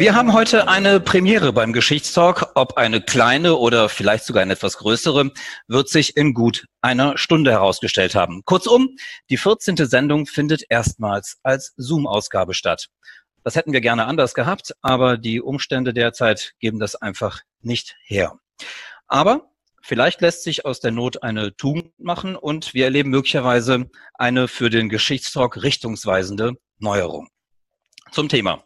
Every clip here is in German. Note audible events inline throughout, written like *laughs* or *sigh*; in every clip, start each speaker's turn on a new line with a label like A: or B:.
A: Wir haben heute eine Premiere beim Geschichtstalk. Ob eine kleine oder vielleicht sogar eine etwas größere, wird sich in gut einer Stunde herausgestellt haben. Kurzum, die 14. Sendung findet erstmals als Zoom-Ausgabe statt. Das hätten wir gerne anders gehabt, aber die Umstände derzeit geben das einfach nicht her. Aber vielleicht lässt sich aus der Not eine Tugend machen und wir erleben möglicherweise eine für den Geschichtstalk richtungsweisende Neuerung. Zum Thema.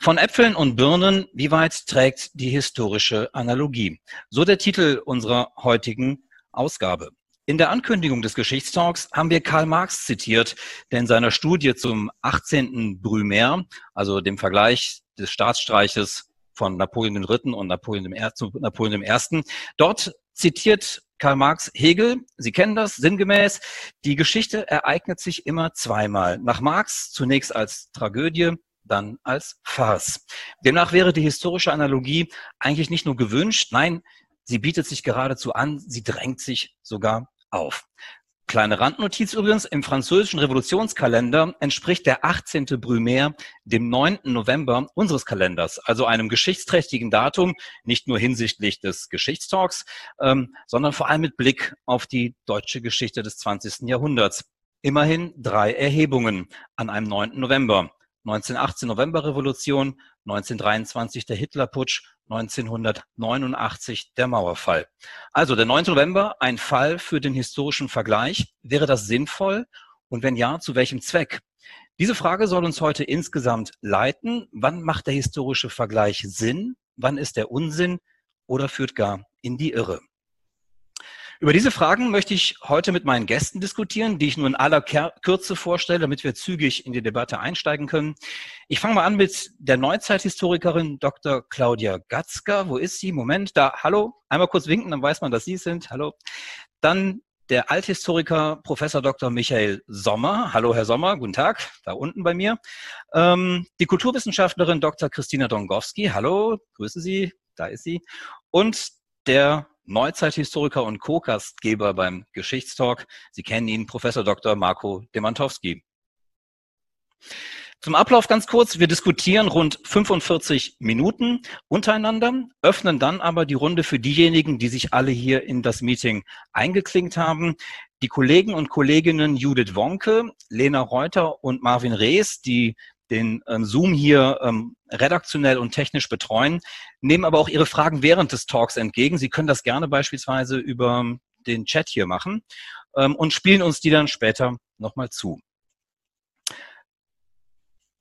A: Von Äpfeln und Birnen, wie weit trägt die historische Analogie? So der Titel unserer heutigen Ausgabe. In der Ankündigung des Geschichtstalks haben wir Karl Marx zitiert, der in seiner Studie zum 18. Brumaire, also dem Vergleich des Staatsstreiches von Napoleon III. und Napoleon I., dort zitiert Karl Marx Hegel, Sie kennen das sinngemäß, die Geschichte ereignet sich immer zweimal. Nach Marx zunächst als Tragödie, dann als Farce. Demnach wäre die historische Analogie eigentlich nicht nur gewünscht, nein, sie bietet sich geradezu an, sie drängt sich sogar auf. Kleine Randnotiz übrigens, im französischen Revolutionskalender entspricht der 18. Brumaire dem 9. November unseres Kalenders, also einem geschichtsträchtigen Datum, nicht nur hinsichtlich des Geschichtstalks, ähm, sondern vor allem mit Blick auf die deutsche Geschichte des 20. Jahrhunderts. Immerhin drei Erhebungen an einem 9. November. 1918 Novemberrevolution, 1923 der Hitlerputsch, 1989 der Mauerfall. Also der 9. November, ein Fall für den historischen Vergleich. Wäre das sinnvoll? Und wenn ja, zu welchem Zweck? Diese Frage soll uns heute insgesamt leiten. Wann macht der historische Vergleich Sinn? Wann ist der Unsinn oder führt gar in die Irre? Über diese Fragen möchte ich heute mit meinen Gästen diskutieren, die ich nur in aller Kürze vorstelle, damit wir zügig in die Debatte einsteigen können. Ich fange mal an mit der Neuzeithistorikerin Dr. Claudia Gatzka. Wo ist sie? Moment, da. Hallo. Einmal kurz winken, dann weiß man, dass Sie sind. Hallo. Dann der Althistoriker Professor Dr. Michael Sommer. Hallo, Herr Sommer, guten Tag, da unten bei mir. Ähm, die Kulturwissenschaftlerin Dr. Christina Dongowski. Hallo, grüße Sie, da ist sie. Und der Neuzeithistoriker und Co-Gastgeber beim Geschichtstalk. Sie kennen ihn, Professor Dr. Marco Demantowski. Zum Ablauf ganz kurz. Wir diskutieren rund 45 Minuten untereinander, öffnen dann aber die Runde für diejenigen, die sich alle hier in das Meeting eingeklinkt haben. Die Kollegen und Kolleginnen Judith Wonke, Lena Reuter und Marvin Rees, die den ähm, Zoom hier ähm, redaktionell und technisch betreuen, nehmen aber auch Ihre Fragen während des Talks entgegen. Sie können das gerne beispielsweise über den Chat hier machen ähm, und spielen uns die dann später nochmal zu.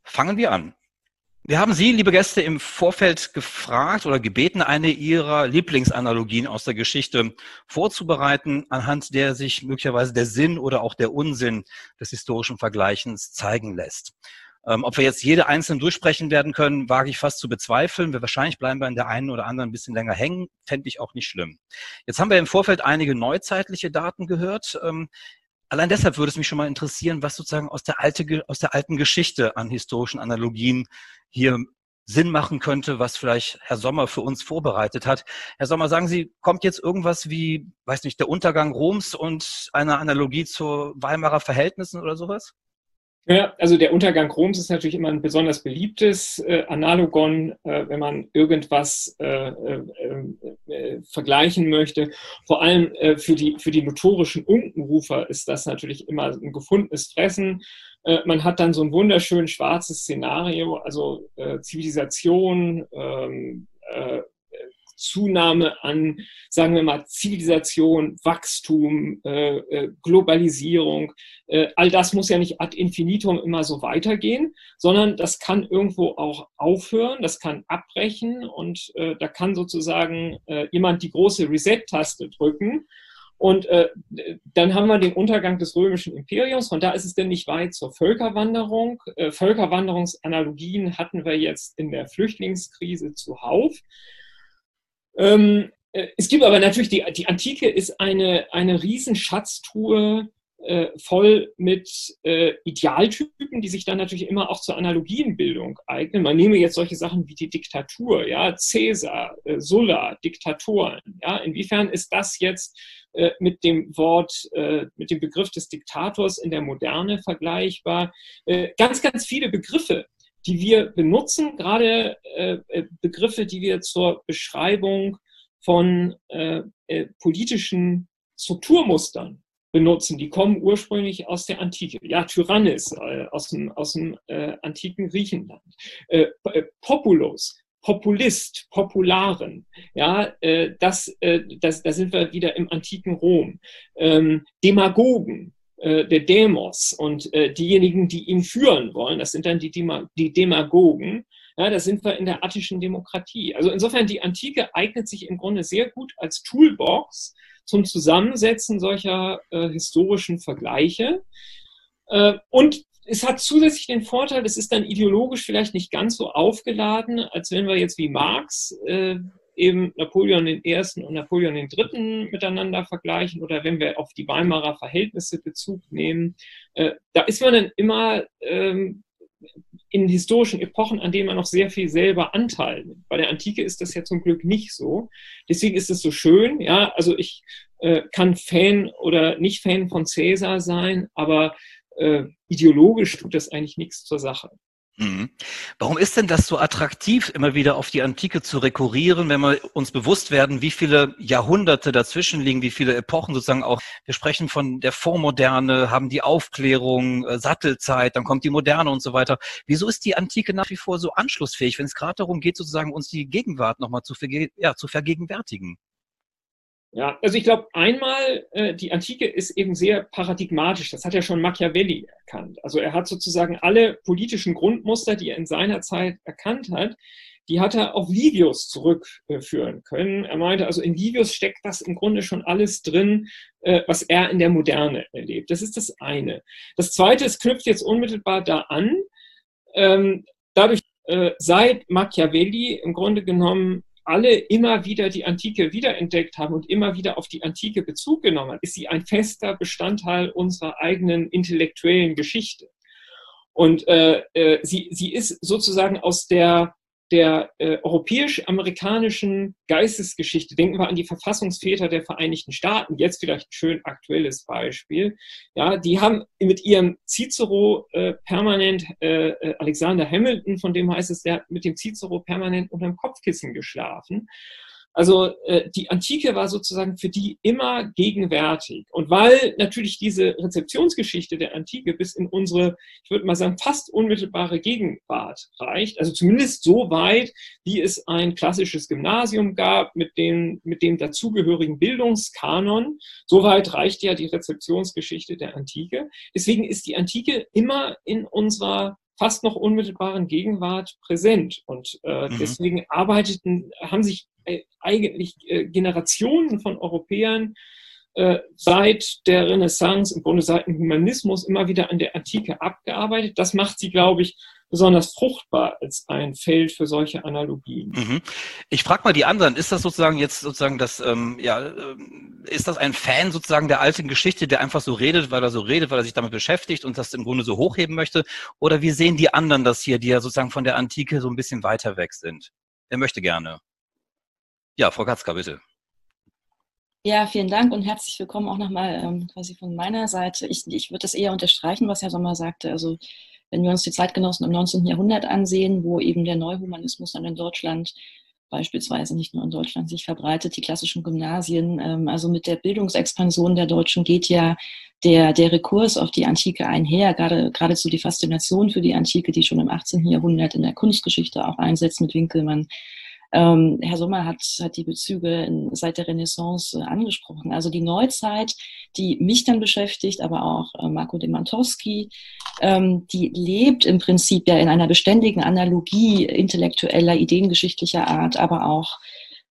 A: Fangen wir an. Wir haben Sie, liebe Gäste, im Vorfeld gefragt oder gebeten, eine Ihrer Lieblingsanalogien aus der Geschichte vorzubereiten, anhand der sich möglicherweise der Sinn oder auch der Unsinn des historischen Vergleichens zeigen lässt. Ähm, ob wir jetzt jede einzelne durchsprechen werden können, wage ich fast zu bezweifeln. Wir wahrscheinlich bleiben in der einen oder anderen ein bisschen länger hängen, fände ich auch nicht schlimm. Jetzt haben wir im Vorfeld einige neuzeitliche Daten gehört. Ähm, allein deshalb würde es mich schon mal interessieren, was sozusagen aus der, alte, aus der alten Geschichte an historischen Analogien hier Sinn machen könnte, was vielleicht Herr Sommer für uns vorbereitet hat. Herr Sommer, sagen Sie, kommt jetzt irgendwas wie, weiß nicht, der Untergang Roms und eine Analogie zu Weimarer Verhältnissen oder sowas?
B: Ja, also der Untergang Roms ist natürlich immer ein besonders beliebtes äh, Analogon, äh, wenn man irgendwas äh, äh, äh vergleichen möchte. Vor allem äh, für, die, für die notorischen Unkenrufer ist das natürlich immer ein gefundenes Fressen. man hat dann so ein wunderschön schwarzes Szenario, also Zivilisation, ähm, Zunahme an, sagen wir mal, Zivilisation, Wachstum, äh, äh, Globalisierung. Äh, all das muss ja nicht ad infinitum immer so weitergehen, sondern das kann irgendwo auch aufhören, das kann abbrechen und äh, da kann sozusagen äh, jemand die große Reset-Taste drücken. Und dann haben wir den Untergang des römischen Imperiums. Von da ist es denn nicht weit zur Völkerwanderung. Völkerwanderungsanalogien hatten wir jetzt in der Flüchtlingskrise zuhauf. Ähm, äh, es gibt aber natürlich, die, die Antike ist eine, eine Riesenschatztruhe äh, voll mit äh, Idealtypen, die sich dann natürlich immer auch zur Analogienbildung eignen. Man nehme jetzt solche Sachen wie die Diktatur, ja, Caesar, äh, Sulla, Diktatoren. Ja, inwiefern ist das jetzt äh, mit dem Wort, äh, mit dem Begriff des Diktators in der Moderne vergleichbar? Ganz, ganz viele Begriffe, die wir benutzen, gerade äh, äh, Begriffe, die wir zur Beschreibung von äh, äh, politischen Strukturmustern benutzen, die kommen ursprünglich aus der Antike. Ja, Tyrannis äh, aus dem, aus dem äh, antiken Griechenland. Populus, Populist, Popularen, ja, das, das, da sind wir wieder im antiken Rom. Ähm, Demagogen, äh, der Demos und äh, diejenigen, die ihn führen wollen, das sind dann die, die Demagogen. Ja, da sind wir in der attischen Demokratie. Also insofern, die Antike eignet sich im Grunde sehr gut als Toolbox zum Zusammensetzen solcher äh, historischen Vergleiche. Äh, und es hat zusätzlich den Vorteil, es ist dann ideologisch vielleicht nicht ganz so aufgeladen, als wenn wir jetzt wie Marx äh, eben Napoleon I. und Napoleon III. miteinander vergleichen oder wenn wir auf die Weimarer Verhältnisse Bezug nehmen, äh, da ist man dann immer ähm, in historischen Epochen, an denen man noch sehr viel selber Anteil nimmt. Bei der Antike ist das ja zum Glück nicht so. Deswegen ist es so schön, ja, also ich äh, kann Fan oder nicht Fan von Cäsar sein, aber äh, ideologisch tut das eigentlich nichts zur Sache.
A: Mhm. Warum ist denn das so attraktiv, immer wieder auf die Antike zu rekurrieren, wenn wir uns bewusst werden, wie viele Jahrhunderte dazwischen liegen, wie viele Epochen sozusagen auch, wir sprechen von der Vormoderne, haben die Aufklärung, äh, Sattelzeit, dann kommt die Moderne und so weiter. Wieso ist die Antike nach wie vor so anschlussfähig, wenn es gerade darum geht, sozusagen uns die Gegenwart nochmal zu, verge ja, zu vergegenwärtigen?
B: Ja, also ich glaube, einmal, äh, die Antike ist eben sehr paradigmatisch. Das hat ja schon Machiavelli erkannt. Also er hat sozusagen alle politischen Grundmuster, die er in seiner Zeit erkannt hat, die hat er auf Livius zurückführen können. Er meinte, also in Livius steckt das im Grunde schon alles drin, äh, was er in der Moderne erlebt. Das ist das eine. Das zweite, es knüpft jetzt unmittelbar da an. Ähm, dadurch, äh, seit Machiavelli im Grunde genommen alle immer wieder die Antike wiederentdeckt haben und immer wieder auf die Antike Bezug genommen haben, ist sie ein fester Bestandteil unserer eigenen intellektuellen Geschichte. Und äh, äh, sie, sie ist sozusagen aus der der äh, europäisch-amerikanischen Geistesgeschichte, denken wir an die Verfassungsväter der Vereinigten Staaten, jetzt vielleicht ein schön aktuelles Beispiel, ja, die haben mit ihrem Cicero äh, permanent, äh, äh Alexander Hamilton, von dem heißt es, der hat mit dem Cicero permanent unter dem Kopfkissen geschlafen. Also äh, die Antike war sozusagen für die immer gegenwärtig. Und weil natürlich diese Rezeptionsgeschichte der Antike bis in unsere, ich würde mal sagen, fast unmittelbare Gegenwart reicht, also zumindest so weit, wie es ein klassisches Gymnasium gab mit dem, mit dem dazugehörigen Bildungskanon, so weit reicht ja die Rezeptionsgeschichte der Antike. Deswegen ist die Antike immer in unserer fast noch unmittelbaren Gegenwart präsent. Und äh, mhm. deswegen arbeiteten, haben sich äh, eigentlich äh, Generationen von Europäern äh, seit der Renaissance, im Grunde seit dem Humanismus, immer wieder an der Antike abgearbeitet. Das macht sie, glaube ich, besonders fruchtbar als ein Feld für solche Analogien. Mhm.
A: Ich frage mal die anderen, ist das sozusagen jetzt sozusagen das, ähm, ja, äh, ist das ein Fan sozusagen der alten Geschichte, der einfach so redet, weil er so redet, weil er sich damit beschäftigt und das im Grunde so hochheben möchte? Oder wie sehen die anderen das hier, die ja sozusagen von der Antike so ein bisschen weiter weg sind? Wer möchte gerne? Ja, Frau Katzka, bitte.
C: Ja, vielen Dank und herzlich willkommen auch nochmal ähm, quasi von meiner Seite. Ich, ich würde das eher unterstreichen, was Herr Sommer sagte. Also wenn wir uns die Zeitgenossen im 19. Jahrhundert ansehen, wo eben der Neuhumanismus dann in Deutschland beispielsweise nicht nur in Deutschland sich verbreitet, die klassischen Gymnasien, ähm, also mit der Bildungsexpansion der Deutschen geht ja der, der Rekurs auf die Antike einher, gerade, geradezu die Faszination für die Antike, die schon im 18. Jahrhundert in der Kunstgeschichte auch einsetzt mit Winkelmann. Ähm, Herr Sommer hat, hat die Bezüge in, seit der Renaissance äh, angesprochen. Also die Neuzeit, die mich dann beschäftigt, aber auch äh, Marco de Mantowski, ähm, die lebt im Prinzip ja in einer beständigen Analogie intellektueller, ideengeschichtlicher Art, aber auch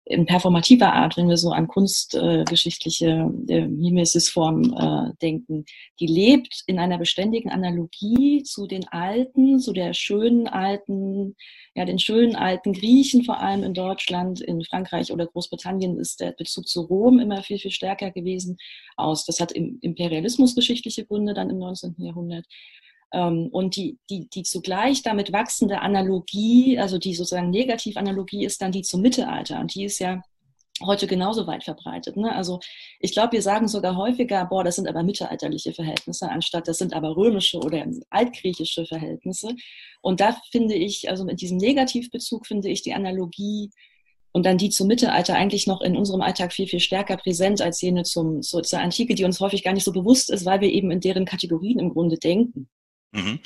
C: in performativer Art, wenn wir so an kunstgeschichtliche äh, Mimesisformen äh, denken, die lebt in einer beständigen Analogie zu den alten, zu der schönen alten, ja, den schönen alten Griechen, vor allem in Deutschland, in Frankreich oder Großbritannien ist der Bezug zu Rom immer viel, viel stärker gewesen aus. Das hat im Imperialismus geschichtliche Gründe dann im 19. Jahrhundert. Ähm, und die, die, die zugleich damit wachsende Analogie, also die sozusagen Negativanalogie ist dann die zum Mittelalter. Und die ist ja heute genauso weit verbreitet. Ne? Also ich glaube, wir sagen sogar häufiger, boah, das sind aber mittelalterliche Verhältnisse, anstatt das sind aber römische oder altgriechische Verhältnisse. Und da finde ich, also mit diesem Negativbezug finde ich die Analogie und dann die zum Mittelalter eigentlich noch in unserem Alltag viel, viel stärker präsent als jene zum, zur Antike, die uns häufig gar nicht so bewusst ist, weil wir eben in deren Kategorien im Grunde denken.
A: Mhm.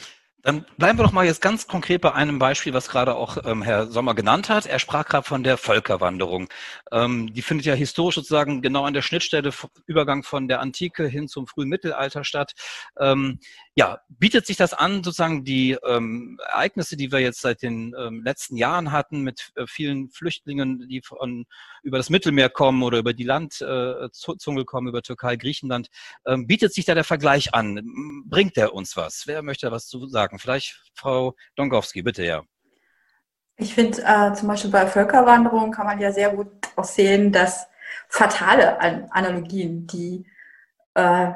A: Dann bleiben wir doch mal jetzt ganz konkret bei einem Beispiel, was gerade auch ähm, Herr Sommer genannt hat. Er sprach gerade von der Völkerwanderung. Ähm, die findet ja historisch sozusagen genau an der Schnittstelle Übergang von der Antike hin zum frühen Mittelalter statt. Ähm, ja, bietet sich das an, sozusagen die ähm, Ereignisse, die wir jetzt seit den ähm, letzten Jahren hatten, mit äh, vielen Flüchtlingen, die von über das Mittelmeer kommen oder über die Landzunge äh, kommen, über Türkei, Griechenland, ähm, bietet sich da der Vergleich an? Bringt der uns was? Wer möchte da was zu sagen? Vielleicht Frau Donkowski, bitte ja.
D: Ich finde äh, zum Beispiel bei Völkerwanderung kann man ja sehr gut auch sehen, dass fatale Analogien, die äh,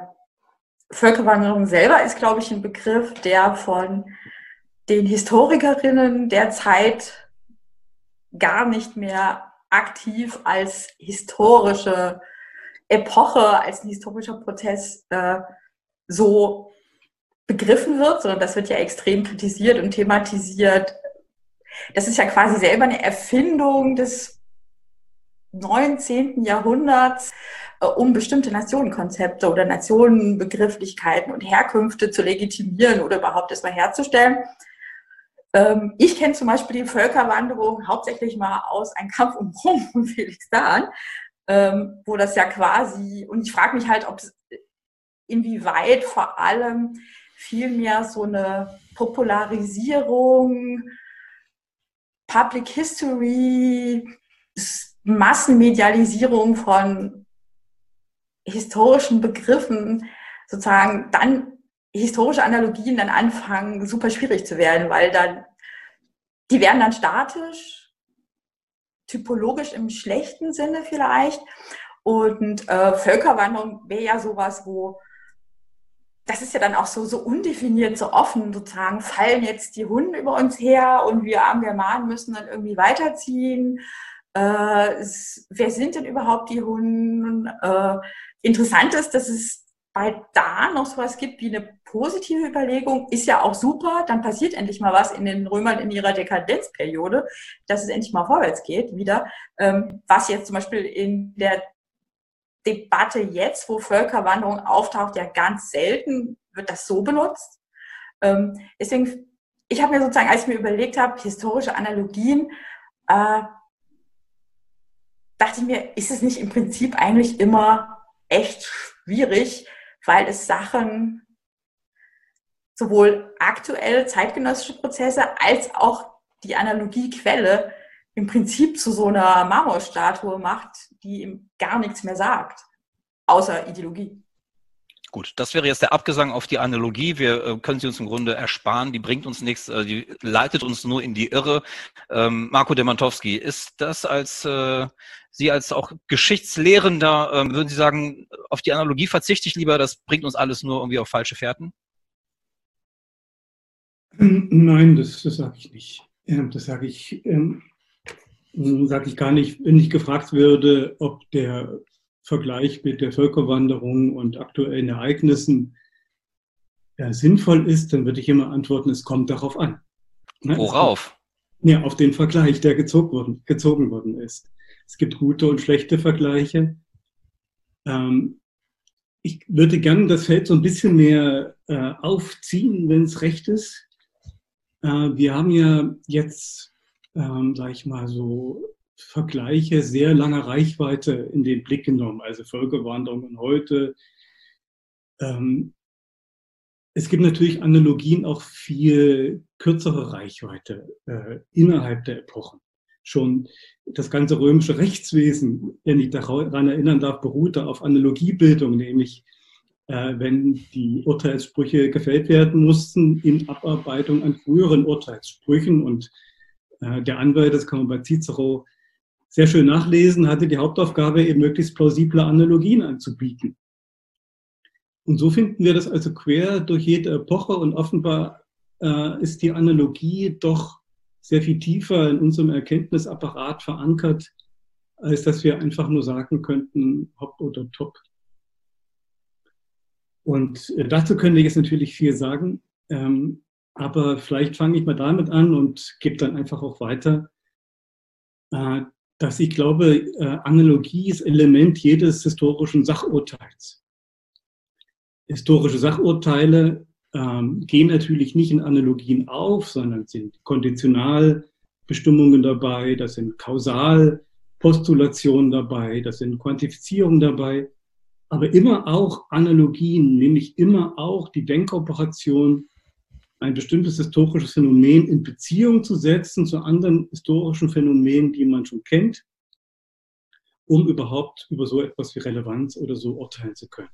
D: Völkerwanderung selber ist, glaube ich, ein Begriff, der von den Historikerinnen der Zeit gar nicht mehr aktiv als historische Epoche, als ein historischer Prozess äh, so begriffen wird, sondern das wird ja extrem kritisiert und thematisiert. Das ist ja quasi selber eine Erfindung des 19. Jahrhunderts, äh, um bestimmte Nationenkonzepte oder Nationenbegrifflichkeiten und Herkünfte zu legitimieren oder überhaupt erstmal herzustellen. Ähm, ich kenne zum Beispiel die Völkerwanderung hauptsächlich mal aus Ein Kampf um Rom von Felix Dahn, ähm, wo das ja quasi, und ich frage mich halt, ob inwieweit vor allem vielmehr so eine Popularisierung, Public History, Massenmedialisierung von historischen Begriffen sozusagen dann historische Analogien dann anfangen, super schwierig zu werden, weil dann die werden dann statisch, typologisch im schlechten Sinne vielleicht. Und äh, Völkerwanderung wäre ja sowas, wo das ist ja dann auch so, so undefiniert, so offen sozusagen, fallen jetzt die Hunde über uns her und wir armen Germanen müssen dann irgendwie weiterziehen. Äh, wer sind denn überhaupt die Hunde? Äh, interessant ist, dass es bei da noch sowas gibt wie eine positive Überlegung, ist ja auch super, dann passiert endlich mal was in den Römern in ihrer Dekadenzperiode, dass es endlich mal vorwärts geht wieder. Ähm, was jetzt zum Beispiel in der Debatte jetzt, wo Völkerwanderung auftaucht, ja ganz selten wird das so benutzt. Ähm, deswegen, ich habe mir sozusagen, als ich mir überlegt habe, historische Analogien, äh, dachte ich mir, ist es nicht im Prinzip eigentlich immer echt schwierig, weil es Sachen sowohl aktuell zeitgenössische Prozesse als auch die Analogiequelle im Prinzip zu so einer Marmorstatue macht, die ihm gar nichts mehr sagt, außer Ideologie.
A: Gut, das wäre jetzt der Abgesang auf die Analogie. Wir äh, können sie uns im Grunde ersparen. Die bringt uns nichts, äh, die leitet uns nur in die Irre. Ähm, Marco Demantowski, ist das als äh, Sie als auch Geschichtslehrender, ähm, würden Sie sagen, auf die Analogie verzichte ich lieber, das bringt uns alles nur irgendwie auf falsche Fährten?
E: Ähm, nein, das, das sage ich nicht. Das sage ich, ähm, sage ich gar nicht, wenn ich gefragt würde, ob der Vergleich mit der Völkerwanderung und aktuellen Ereignissen ja, sinnvoll ist, dann würde ich immer antworten, es kommt darauf an.
A: Ne? Worauf?
E: Ja, auf den Vergleich, der gezogen worden, gezogen worden ist. Es gibt gute und schlechte Vergleiche. Ähm, ich würde gerne das Feld so ein bisschen mehr äh, aufziehen, wenn es recht ist. Äh, wir haben ja jetzt, ähm, sage ich mal so, Vergleiche sehr langer Reichweite in den Blick genommen, also Völkerwanderungen heute. Ähm, es gibt natürlich Analogien auch viel kürzere Reichweite äh, innerhalb der Epochen. Schon das ganze römische Rechtswesen, wenn ich daran erinnern darf, beruhte auf Analogiebildung, nämlich äh, wenn die Urteilssprüche gefällt werden mussten in Abarbeitung an früheren Urteilssprüchen. Und der Anwalt, das kann man bei Cicero sehr schön nachlesen, hatte die Hauptaufgabe, eben möglichst plausible Analogien anzubieten. Und so finden wir das also quer durch jede Epoche und offenbar äh, ist die Analogie doch sehr viel tiefer in unserem Erkenntnisapparat verankert, als dass wir einfach nur sagen könnten, hopp oder top. Und äh, dazu können wir jetzt natürlich viel sagen, ähm, aber vielleicht fange ich mal damit an und gebe dann einfach auch weiter, äh, dass ich glaube, äh, Analogie ist Element jedes historischen Sachurteils. Historische Sachurteile ähm, gehen natürlich nicht in Analogien auf, sondern sind Konditionalbestimmungen dabei, das sind Kausalpostulationen dabei, das sind Quantifizierungen dabei aber immer auch Analogien, nämlich immer auch die Denkoperation, ein bestimmtes historisches Phänomen in Beziehung zu setzen zu anderen historischen Phänomenen, die man schon kennt, um überhaupt über so etwas wie Relevanz oder so urteilen zu können.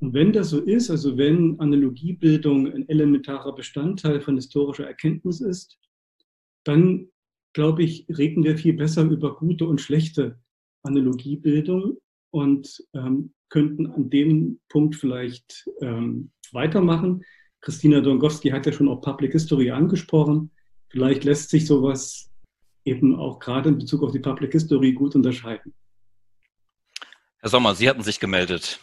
E: Und wenn das so ist, also wenn Analogiebildung ein elementarer Bestandteil von historischer Erkenntnis ist, dann glaube ich, reden wir viel besser über gute und schlechte Analogiebildung und ähm, könnten an dem Punkt vielleicht ähm, weitermachen. Christina Dongowski hat ja schon auch Public History angesprochen. Vielleicht lässt sich sowas eben auch gerade in Bezug auf die Public History gut unterscheiden.
A: Herr Sommer, Sie hatten sich gemeldet.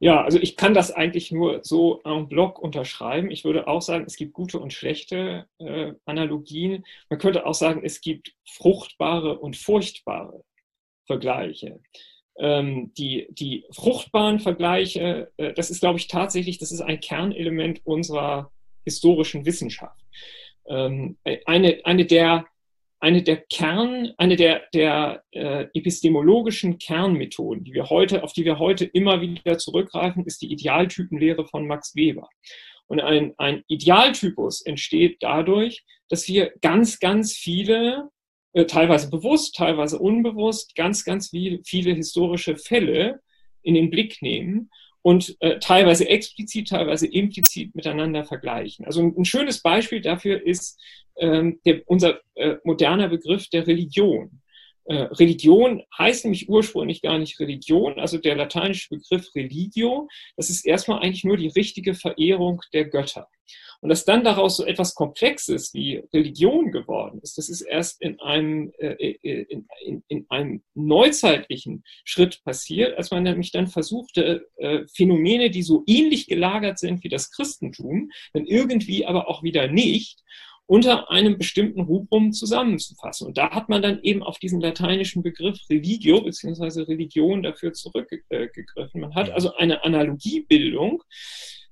B: Ja, also ich kann das eigentlich nur so en bloc unterschreiben. Ich würde auch sagen, es gibt gute und schlechte äh, Analogien. Man könnte auch sagen, es gibt fruchtbare und furchtbare Vergleiche die, die fruchtbaren Vergleiche, äh, das ist, glaube ich, tatsächlich, das ist ein Kernelement unserer historischen Wissenschaft. Ähm, eine, eine der eine der Kern, eine der, der äh, epistemologischen Kernmethoden, die wir heute, auf die wir heute immer wieder zurückgreifen, ist die Idealtypenlehre von Max Weber. Und ein, ein Idealtypus entsteht dadurch, dass wir ganz, ganz viele teilweise bewusst, teilweise unbewusst, ganz, ganz viel, viele historische Fälle in den Blick nehmen und äh, teilweise explizit, teilweise implizit miteinander vergleichen. Also ein, ein schönes Beispiel dafür ist ähm, der, unser äh, moderner Begriff der Religion. Äh, Religion heißt nämlich ursprünglich gar nicht Religion, also der lateinische Begriff religio, das ist erstmal eigentlich nur die richtige Verehrung der Götter. Und dass dann daraus so etwas Komplexes wie Religion geworden ist, das ist erst in einem, äh, äh, in, in, in, einem neuzeitlichen Schritt passiert, als man nämlich dann versuchte, äh, Phänomene, die so ähnlich gelagert sind wie das Christentum, dann irgendwie aber auch wieder nicht, unter einem bestimmten Rubrum zusammenzufassen. Und da hat man dann eben auf diesen lateinischen Begriff Religio bzw. Religion dafür zurückgegriffen. Man hat also eine Analogiebildung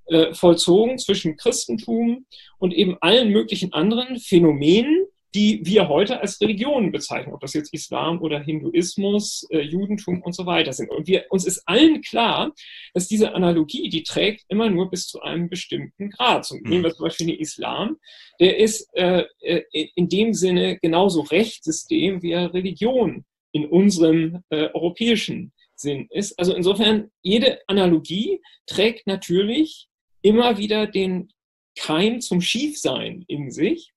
B: äh, vollzogen zwischen Christentum und eben allen möglichen anderen Phänomenen, die wir heute als Religionen bezeichnen, ob das jetzt Islam oder Hinduismus, äh, Judentum und so weiter sind. Und wir, uns ist allen klar, dass diese Analogie, die trägt immer nur bis zu einem bestimmten Grad. So, nehmen wir zum Beispiel den Islam, der ist äh, äh in dem Sinne genauso Rechtssystem wie Religion in unserem äh, europäischen Sinn ist. Also insofern, jede Analogie trägt natürlich immer wieder den Keim zum Schiefsein in sich.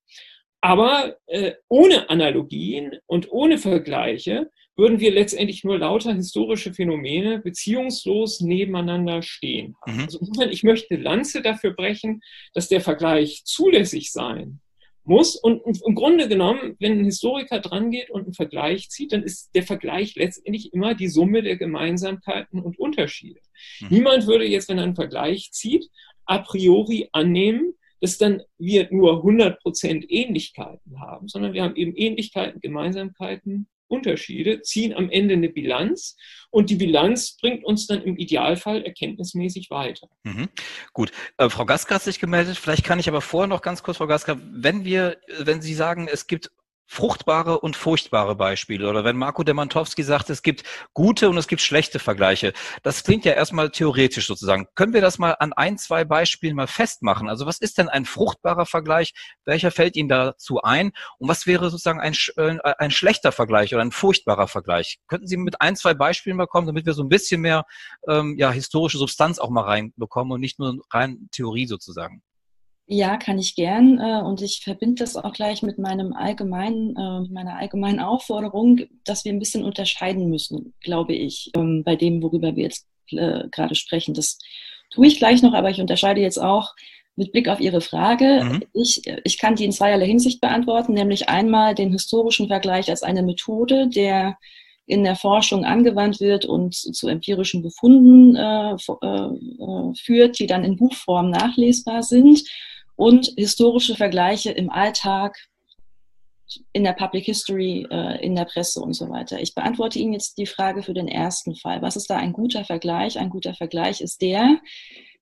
B: Aber äh, ohne Analogien und ohne Vergleiche würden wir letztendlich nur lauter historische Phänomene beziehungslos nebeneinander stehen. Mhm. Also insofern, ich möchte Lanze dafür brechen, dass der Vergleich zulässig sein muss. Und im Grunde genommen, wenn ein Historiker drangeht und einen Vergleich zieht, dann ist der Vergleich letztendlich immer die Summe der Gemeinsamkeiten und Unterschiede. Mhm. Niemand würde jetzt, wenn er einen Vergleich zieht, a priori annehmen, dass dann wir nur 100% Ähnlichkeiten haben, sondern wir haben eben Ähnlichkeiten, Gemeinsamkeiten, Unterschiede, ziehen am Ende eine Bilanz und die Bilanz bringt uns dann im Idealfall erkenntnismäßig weiter.
A: Mhm. Gut, äh, Frau Gaska hat sich gemeldet. Vielleicht kann ich aber vorher noch ganz kurz, Frau Gaska, wenn wir, wenn Sie sagen, es gibt fruchtbare und furchtbare Beispiele. Oder wenn Marco Demantowski sagt, es gibt gute und es gibt schlechte Vergleiche. Das klingt ja erstmal theoretisch sozusagen. Können wir das mal an ein, zwei Beispielen mal festmachen? Also was ist denn ein fruchtbarer Vergleich? Welcher fällt Ihnen dazu ein? Und was wäre sozusagen ein, äh, ein schlechter Vergleich oder ein furchtbarer Vergleich? Könnten Sie mit ein, zwei Beispielen mal kommen, damit wir so ein bisschen mehr ähm, ja, historische Substanz auch mal reinbekommen und nicht nur rein Theorie sozusagen?
C: Ja, kann ich gern. Äh, und ich verbinde das auch gleich mit meinem allgemeinen, äh, meiner allgemeinen Aufforderung, dass wir ein bisschen unterscheiden müssen, glaube ich, ähm, bei dem, worüber wir jetzt äh, gerade sprechen. Das tue ich gleich noch, aber ich unterscheide jetzt auch mit Blick auf Ihre Frage. Mhm. Ich, ich kann die in zweierlei Hinsicht beantworten, nämlich einmal den historischen Vergleich als eine Methode, der in der Forschung angewandt wird und zu empirischen Befunden äh, äh, führt, die dann in Buchform nachlesbar sind und historische Vergleiche im Alltag, in der Public History, äh, in der Presse und so weiter. Ich beantworte Ihnen jetzt die Frage für den ersten Fall. Was ist da ein guter Vergleich? Ein guter Vergleich ist der,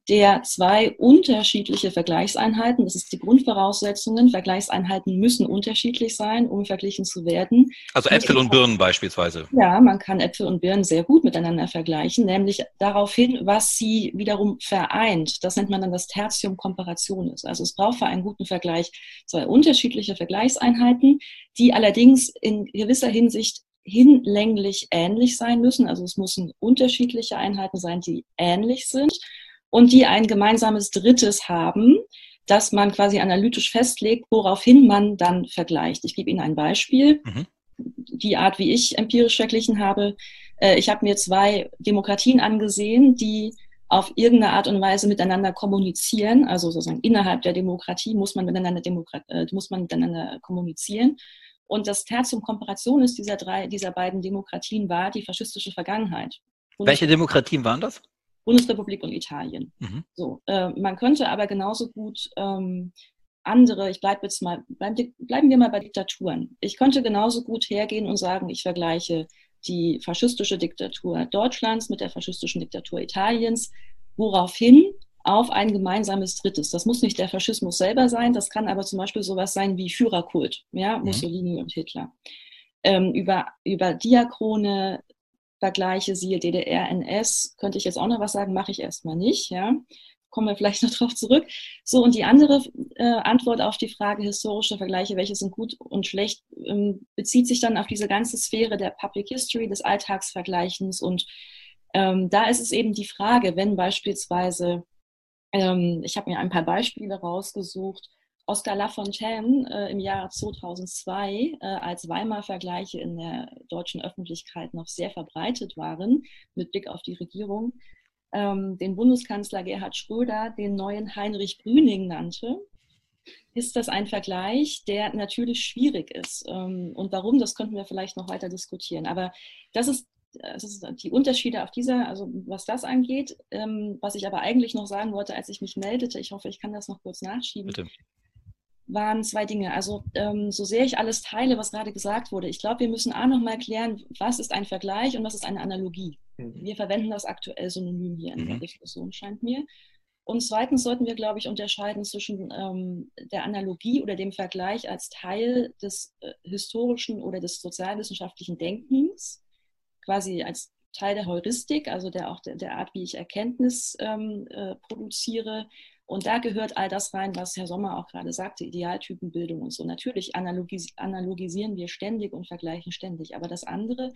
C: der zwei unterschiedliche Vergleichseinheiten, das ist die Grundvoraussetzungen, Vergleichseinheiten müssen unterschiedlich sein, um verglichen zu werden.
A: Also Äpfel und Birnen beispielsweise.
C: Ja, man kann Äpfel und Birnen sehr gut miteinander vergleichen, nämlich darauf hin, was sie wiederum vereint. Das nennt man dann das Tertium Comparationis. Also es braucht für einen guten Vergleich zwei unterschiedliche Vergleichseinheiten, die allerdings in gewisser Hinsicht hinlänglich ähnlich sein müssen. Also es müssen unterschiedliche Einheiten sein, die ähnlich sind und die ein gemeinsames Drittes haben, das man quasi analytisch festlegt, woraufhin man dann vergleicht. Ich gebe Ihnen ein Beispiel. Mhm. Die Art, wie ich empirisch verglichen habe. Äh, ich habe mir zwei Demokratien angesehen, die auf irgendeine Art und Weise miteinander kommunizieren. Also sozusagen innerhalb der Demokratie muss man miteinander, Demokrat, äh, muss man miteinander kommunizieren. Und das Tertium Comparationis dieser drei, dieser beiden Demokratien war die faschistische Vergangenheit.
A: Welche Demokratien waren das?
C: Bundesrepublik und Italien. Mhm. So, äh, man könnte aber genauso gut ähm, andere, ich bleibe jetzt mal, bleib, bleiben wir mal bei Diktaturen. Ich könnte genauso gut hergehen und sagen, ich vergleiche die faschistische Diktatur Deutschlands mit der faschistischen Diktatur Italiens, woraufhin auf ein gemeinsames Drittes. Das muss nicht der Faschismus selber sein, das kann aber zum Beispiel sowas sein wie Führerkult, ja, mhm. Mussolini und Hitler. Ähm, über, über Diakrone, Vergleiche, siehe DDR, NS, könnte ich jetzt auch noch was sagen, mache ich erstmal nicht, ja. Kommen wir vielleicht *laughs* noch drauf zurück. So, und die andere äh, Antwort auf die Frage historische Vergleiche, welche sind gut und schlecht, ähm, bezieht sich dann auf diese ganze Sphäre der Public History, des Alltagsvergleichens. Und ähm, da ist es eben die Frage, wenn beispielsweise, ähm, ich habe mir ein paar Beispiele rausgesucht, Oscar Lafontaine äh, im Jahr 2002, äh, als Weimar-Vergleiche in der deutschen Öffentlichkeit noch sehr verbreitet waren, mit Blick auf die Regierung, ähm, den Bundeskanzler Gerhard Schröder den neuen Heinrich Brüning nannte, ist das ein Vergleich, der natürlich schwierig ist. Ähm, und warum, das könnten wir vielleicht noch weiter diskutieren. Aber das ist die Unterschiede auf dieser, also was das angeht. Ähm, was ich aber eigentlich noch sagen wollte, als ich mich meldete, ich hoffe, ich kann das noch kurz nachschieben, Bitte waren zwei Dinge. Also ähm, so sehr ich alles teile, was gerade gesagt wurde, ich glaube, wir müssen A nochmal klären, was ist ein Vergleich und was ist eine Analogie. Mhm. Wir verwenden das aktuell synonym hier in mhm. der Diskussion, scheint mir. Und zweitens sollten wir, glaube ich, unterscheiden zwischen ähm, der Analogie oder dem Vergleich als Teil des äh, historischen oder des sozialwissenschaftlichen Denkens, quasi als Teil der Heuristik, also der auch der, der Art, wie ich Erkenntnis ähm, äh, produziere und da gehört all das rein, was Herr Sommer auch gerade sagte, Idealtypenbildung und so. Natürlich analogis analogisieren wir ständig und vergleichen ständig. Aber das andere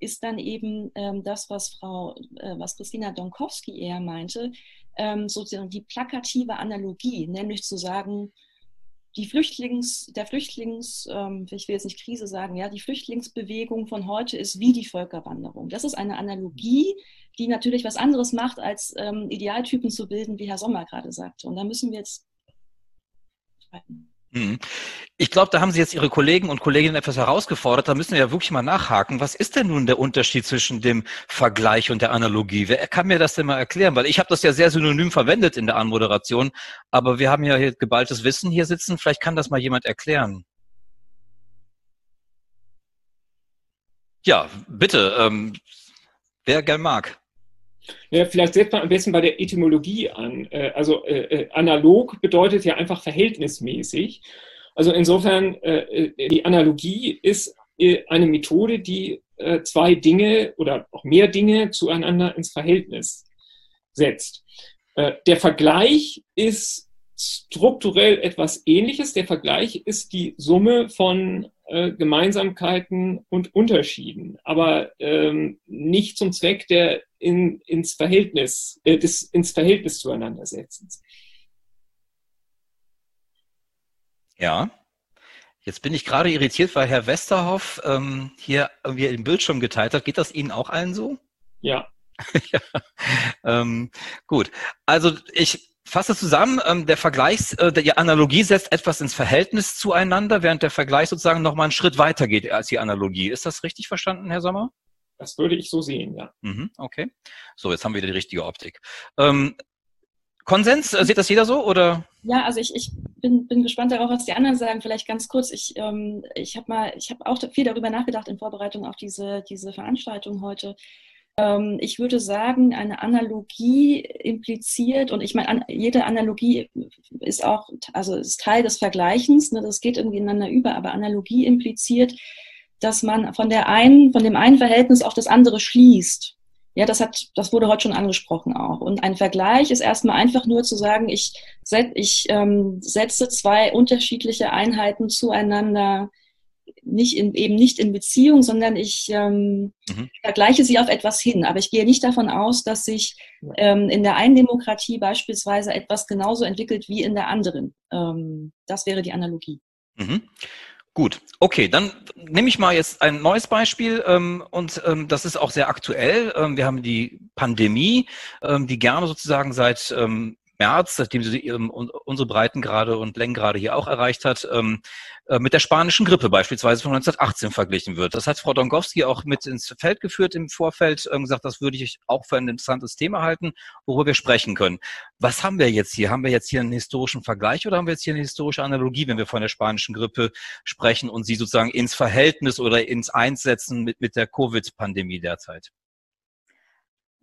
C: ist dann eben ähm, das, was Frau, äh, was Christina Donkowski eher meinte, ähm, sozusagen die plakative Analogie, nämlich zu sagen, die Flüchtlings, der Flüchtlings, ähm, ich will jetzt nicht Krise sagen, ja, die Flüchtlingsbewegung von heute ist wie die Völkerwanderung. Das ist eine Analogie, die natürlich was anderes macht, als ähm, Idealtypen zu bilden, wie Herr Sommer gerade sagte. Und da müssen wir jetzt.
A: Ich glaube, da haben Sie jetzt Ihre Kollegen und Kolleginnen etwas herausgefordert. Da müssen wir ja wirklich mal nachhaken. Was ist denn nun der Unterschied zwischen dem Vergleich und der Analogie? Wer kann mir das denn mal erklären? Weil ich habe das ja sehr synonym verwendet in der Anmoderation, aber wir haben ja hier geballtes Wissen hier sitzen. Vielleicht kann das mal jemand erklären. Ja, bitte. Ähm, wer gern mag.
B: Ja, vielleicht setzt man am besten bei der Etymologie an. Äh, also äh, äh, analog bedeutet ja einfach verhältnismäßig. Also insofern, äh, die Analogie ist äh, eine Methode, die äh, zwei Dinge oder auch mehr Dinge zueinander ins Verhältnis setzt. Äh, der Vergleich ist strukturell etwas Ähnliches. Der Vergleich ist die Summe von äh, Gemeinsamkeiten und Unterschieden, aber ähm, nicht zum Zweck der in, ins, Verhältnis, äh, des ins Verhältnis zueinander setzens.
A: Ja. Jetzt bin ich gerade irritiert, weil Herr Westerhoff ähm, hier irgendwie den Bildschirm geteilt hat. Geht das Ihnen auch allen so?
B: Ja. *laughs*
A: ja. Ähm, gut. Also ich fasse zusammen, ähm, der Vergleich, äh, die Analogie setzt etwas ins Verhältnis zueinander, während der Vergleich sozusagen nochmal einen Schritt weiter geht als die Analogie. Ist das richtig verstanden, Herr Sommer?
B: Das würde ich so sehen, ja.
A: Mhm, okay. So, jetzt haben wir wieder die richtige Optik. Ähm, Konsens, äh, sieht das jeder so oder?
C: Ja, also ich, ich bin, bin gespannt darauf, was die anderen sagen. Vielleicht ganz kurz. Ich, ähm, ich habe mal, ich habe auch viel darüber nachgedacht in Vorbereitung auf diese, diese Veranstaltung heute. Ähm, ich würde sagen, eine Analogie impliziert, und ich meine, an, jede Analogie ist auch, also ist Teil des Vergleichens, ne, das geht irgendwie ineinander über, aber Analogie impliziert, dass man von der einen, von dem einen Verhältnis auf das andere schließt. Ja, das hat, das wurde heute schon angesprochen auch. Und ein Vergleich ist erstmal einfach nur zu sagen, ich, set, ich ähm, setze zwei unterschiedliche Einheiten zueinander, nicht in, eben nicht in Beziehung, sondern ich ähm, mhm. vergleiche sie auf etwas hin. Aber ich gehe nicht davon aus, dass sich ähm, in der einen Demokratie beispielsweise etwas genauso entwickelt wie in der anderen. Ähm, das wäre die Analogie.
A: Mhm. Gut, okay, dann nehme ich mal jetzt ein neues Beispiel ähm, und ähm, das ist auch sehr aktuell. Ähm, wir haben die Pandemie, ähm, die gerne sozusagen seit ähm, März, seitdem sie ähm, unsere Breitengrade und Längengrade hier auch erreicht hat, ähm, äh, mit der spanischen Grippe beispielsweise von 1918 verglichen wird. Das hat Frau Dongowski auch mit ins Feld geführt im Vorfeld, ähm, gesagt, das würde ich auch für ein interessantes Thema halten, worüber wir sprechen können. Was haben wir jetzt hier? Haben wir jetzt hier einen historischen Vergleich oder haben wir jetzt hier eine historische Analogie, wenn wir von der spanischen Grippe sprechen und sie sozusagen ins Verhältnis oder ins Einsetzen mit, mit der Covid-Pandemie derzeit?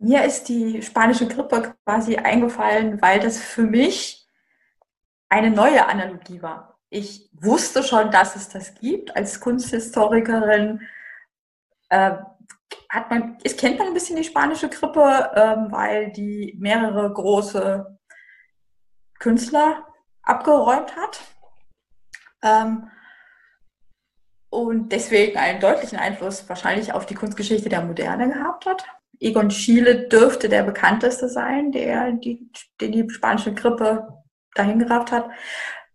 D: Mir ist die spanische Grippe quasi eingefallen, weil das für mich eine neue Analogie war. Ich wusste schon, dass es das gibt. Als Kunsthistorikerin äh, hat man, es kennt man ein bisschen die spanische Grippe, ähm, weil die mehrere große Künstler abgeräumt hat. Ähm, und deswegen einen deutlichen Einfluss wahrscheinlich auf die Kunstgeschichte der Moderne gehabt hat. Egon Schiele dürfte der bekannteste sein, der die, der die spanische Grippe dahin gerafft hat.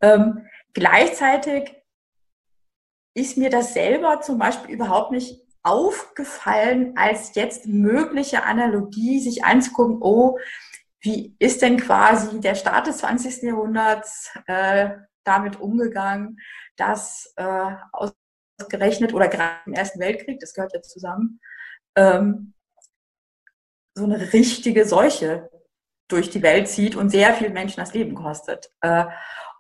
D: Ähm, gleichzeitig ist mir das selber zum Beispiel überhaupt nicht aufgefallen, als jetzt mögliche Analogie sich anzugucken, oh, wie ist denn quasi der Start des 20. Jahrhunderts äh, damit umgegangen, dass äh, ausgerechnet oder gerade im Ersten Weltkrieg, das gehört jetzt zusammen, ähm, so eine richtige Seuche durch die Welt zieht und sehr vielen Menschen das Leben kostet. Äh,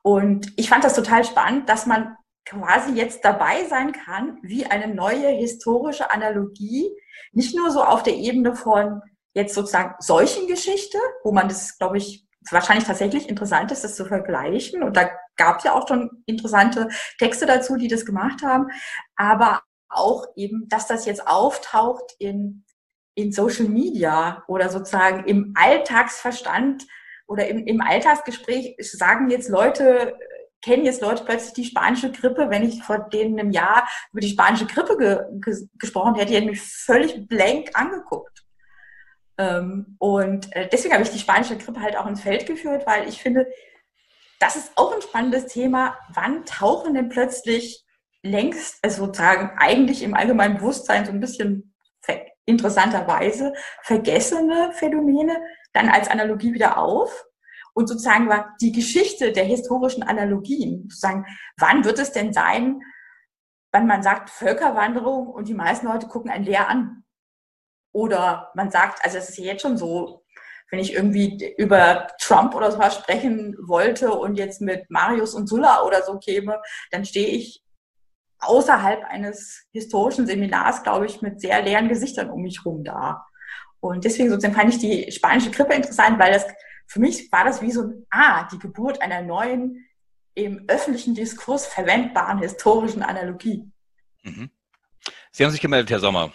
D: und ich fand das total spannend, dass man quasi jetzt dabei sein kann, wie eine neue historische Analogie, nicht nur so auf der Ebene von jetzt sozusagen Seuchengeschichte, wo man das, glaube ich, wahrscheinlich tatsächlich interessant ist, das zu vergleichen. Und da gab es ja auch schon interessante Texte dazu, die das gemacht haben. Aber auch eben, dass das jetzt auftaucht in in Social Media oder sozusagen im Alltagsverstand oder im, im Alltagsgespräch sagen jetzt Leute, kennen jetzt Leute plötzlich die spanische Grippe. Wenn ich vor denen einem Jahr über die spanische Grippe ge, ge, gesprochen hätte, die hätten mich völlig blank angeguckt. Ähm, und äh, deswegen habe ich die spanische Grippe halt auch ins Feld geführt, weil ich finde, das ist auch ein spannendes Thema. Wann tauchen denn plötzlich längst, also sozusagen eigentlich im allgemeinen Bewusstsein so ein bisschen interessanterweise vergessene Phänomene dann als Analogie wieder auf. Und sozusagen war die Geschichte der historischen Analogien, sozusagen, wann wird es denn sein, wenn man sagt Völkerwanderung und die meisten Leute gucken einen leer an? Oder man sagt, also es ist jetzt schon so, wenn ich irgendwie über Trump oder sowas sprechen wollte und jetzt mit Marius und Sulla oder so käme, dann stehe ich außerhalb eines historischen Seminars, glaube ich, mit sehr leeren Gesichtern um mich rum da. Und deswegen sozusagen fand ich die spanische Grippe interessant, weil das für mich war das wie so ein, ah, die Geburt einer neuen im öffentlichen Diskurs verwendbaren historischen Analogie. Mhm.
A: Sie haben sich gemeldet, Herr Sommer.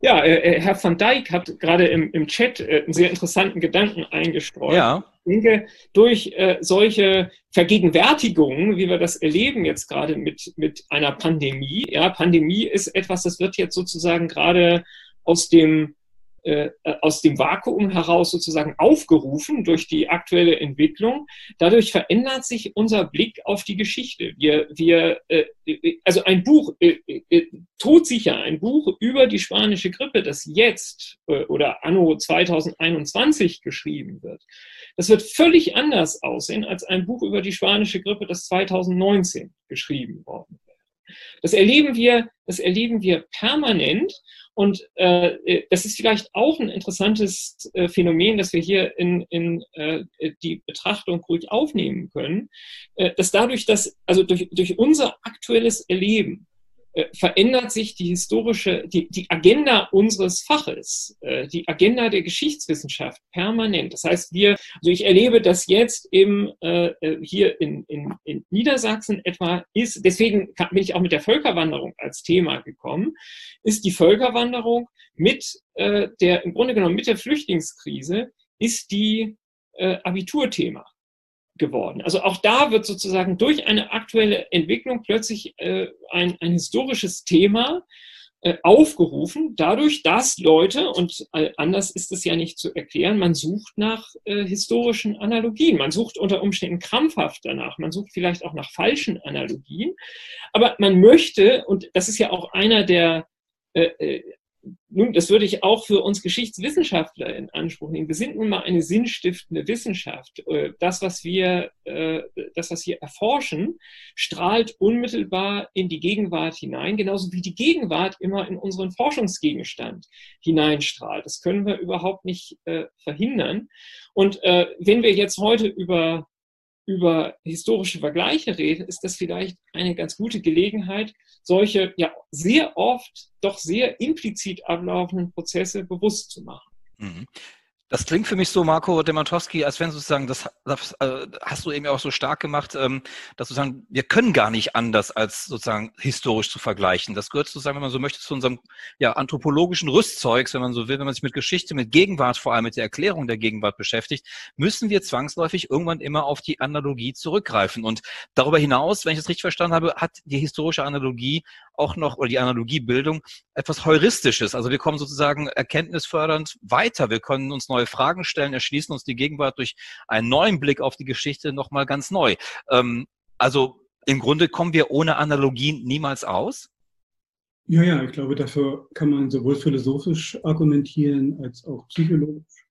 B: Ja, äh, äh, Herr van Dijk hat gerade im, im Chat äh, einen sehr interessanten Gedanken eingestreut. Ja. Ich denke, durch äh, solche Vergegenwärtigungen, wie wir das erleben jetzt gerade mit, mit einer Pandemie, ja, Pandemie ist etwas, das wird jetzt sozusagen gerade aus dem aus dem Vakuum heraus sozusagen aufgerufen durch die aktuelle Entwicklung. Dadurch verändert sich unser Blick auf die Geschichte. Wir, wir, äh, also ein Buch, äh, äh, todsicher, ein Buch über die spanische Grippe, das jetzt äh, oder anno 2021 geschrieben wird, das wird völlig anders aussehen als ein Buch über die spanische Grippe, das 2019 geschrieben worden wäre. Das erleben wir, das erleben wir permanent und äh, das ist vielleicht auch ein interessantes äh, Phänomen, das wir hier in, in äh, die Betrachtung ruhig aufnehmen können, äh, dass dadurch, dass, also durch, durch unser aktuelles Erleben, äh, verändert sich die historische, die, die Agenda unseres Faches, äh, die Agenda der Geschichtswissenschaft permanent. Das heißt, wir, also ich erlebe das jetzt im, äh, äh hier in, in, in Niedersachsen etwa ist, deswegen bin ich auch mit der Völkerwanderung als Thema gekommen, ist die Völkerwanderung mit äh, der, im Grunde genommen mit der Flüchtlingskrise, ist die äh, Abiturthema geworden. Also auch da wird sozusagen durch eine aktuelle Entwicklung plötzlich äh, ein, ein historisches Thema äh, aufgerufen, dadurch, dass Leute, und äh, anders ist es ja nicht zu erklären, man sucht nach äh, historischen Analogien, man sucht unter Umständen krampfhaft danach, man sucht vielleicht auch nach falschen Analogien, aber man möchte, und das ist ja auch einer der äh, äh, nun, das würde ich auch für uns Geschichtswissenschaftler in Anspruch nehmen. Wir sind nun mal eine sinnstiftende Wissenschaft. Äh, das, was wir, äh, das, was wir erforschen, strahlt unmittelbar in die Gegenwart hinein, genauso wie die Gegenwart immer in unseren Forschungsgegenstand hineinstrahlt. Das können wir überhaupt nicht äh, verhindern. Und wenn wir jetzt heute über über historische Vergleiche reden, ist das vielleicht eine ganz gute Gelegenheit, solche ja sehr oft doch sehr implizit ablaufenden Prozesse bewusst zu machen. Mhm.
A: Das klingt für mich so, Marco Demantowski, als wenn sozusagen, das, das äh, hast du eben auch so stark gemacht, ähm, dass sozusagen, wir können gar nicht anders, als sozusagen historisch zu vergleichen. Das gehört sozusagen, wenn man so möchte, zu unserem ja, anthropologischen Rüstzeugs, wenn man so will, wenn man sich mit Geschichte, mit Gegenwart, vor allem mit der Erklärung der Gegenwart beschäftigt, müssen wir zwangsläufig irgendwann immer auf die Analogie zurückgreifen. Und darüber hinaus, wenn ich das richtig verstanden habe, hat die historische Analogie auch noch, oder die Analogiebildung, etwas Heuristisches. Also wir kommen sozusagen erkenntnisfördernd weiter. Wir können uns neue Fragen stellen, erschließen uns die Gegenwart durch einen neuen Blick auf die Geschichte nochmal ganz neu. Ähm, also im Grunde kommen wir ohne Analogien niemals aus?
E: Ja, ja, ich glaube, dafür kann man sowohl philosophisch argumentieren als auch psychologisch.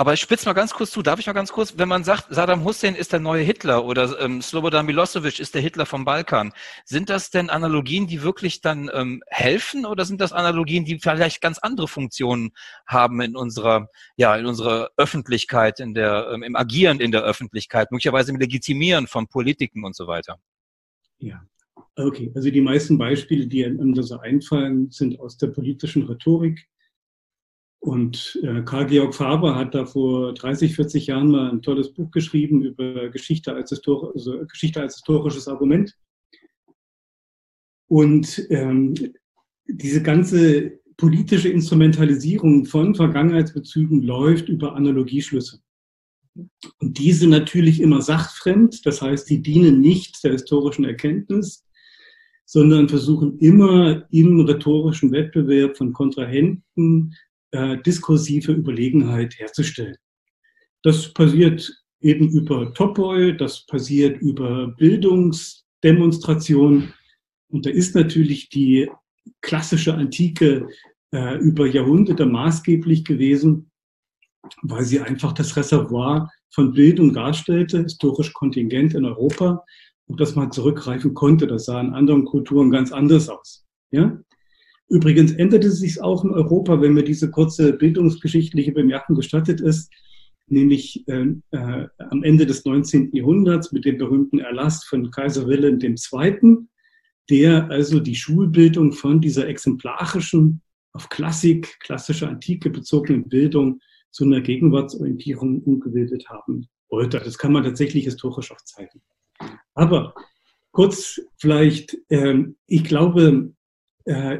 A: Aber ich spitze mal ganz kurz zu, darf ich mal ganz kurz, wenn man sagt, Saddam Hussein ist der neue Hitler oder ähm, Slobodan Milosevic ist der Hitler vom Balkan, sind das denn Analogien, die wirklich dann ähm, helfen oder sind das Analogien, die vielleicht ganz andere Funktionen haben in unserer, ja, in unserer Öffentlichkeit, in der, ähm, im Agieren in der Öffentlichkeit, möglicherweise im Legitimieren von Politiken und so weiter?
E: Ja, okay. Also die meisten Beispiele, die einem so einfallen, sind aus der politischen Rhetorik und äh, Karl-Georg Faber hat da vor 30, 40 Jahren mal ein tolles Buch geschrieben über Geschichte als, Histor also Geschichte als historisches Argument. Und ähm, diese ganze politische Instrumentalisierung von Vergangenheitsbezügen läuft über Analogieschlüsse. Und diese natürlich immer sachfremd, das heißt, die dienen nicht der historischen Erkenntnis, sondern versuchen immer im rhetorischen Wettbewerb von Kontrahenten äh, diskursive Überlegenheit herzustellen. Das passiert eben über Topoi, das passiert über Bildungsdemonstrationen. Und da ist natürlich die klassische Antike äh, über Jahrhunderte maßgeblich gewesen, weil sie einfach das Reservoir von Bildung darstellte, historisch kontingent in Europa, auf das man zurückgreifen konnte. Das sah in anderen Kulturen ganz anders aus. Ja? Übrigens änderte es sich auch in Europa, wenn mir diese kurze bildungsgeschichtliche Bemerkung gestattet ist, nämlich äh, äh, am Ende des 19. Jahrhunderts mit dem berühmten Erlass von Kaiser Wilhelm II., der also die Schulbildung von dieser exemplarischen, auf Klassik, klassische Antike bezogenen Bildung zu einer Gegenwartsorientierung umgebildet haben wollte. Das kann man tatsächlich historisch auch zeigen. Aber kurz vielleicht, äh, ich glaube, äh,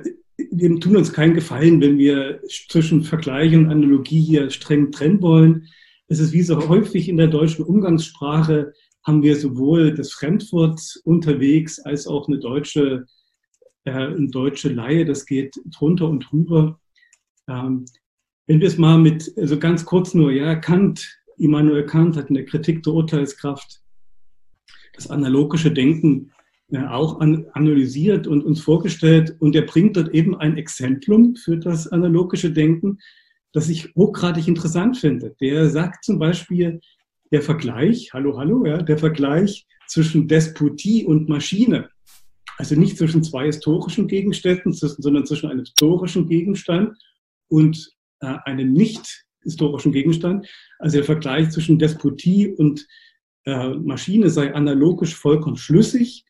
E: wir tun uns keinen Gefallen, wenn wir zwischen Vergleich und Analogie hier streng trennen wollen. Es ist wie so häufig in der deutschen Umgangssprache, haben wir sowohl das Fremdwort unterwegs als auch eine deutsche, äh, eine deutsche Laie. Das geht drunter und drüber. Ähm, wenn wir es mal mit, also ganz kurz nur, ja, Kant, Immanuel Kant hat in der Kritik der Urteilskraft das analogische Denken äh, auch an, analysiert und uns vorgestellt. Und er bringt dort eben ein Exemplum für das analogische Denken, das ich hochgradig interessant finde. Der sagt zum Beispiel, der Vergleich, hallo, hallo, ja, der Vergleich zwischen Despotie und Maschine, also nicht zwischen zwei historischen Gegenständen, sondern zwischen einem historischen Gegenstand und äh, einem nicht historischen Gegenstand. Also der Vergleich zwischen Despotie und äh, Maschine sei analogisch vollkommen schlüssig,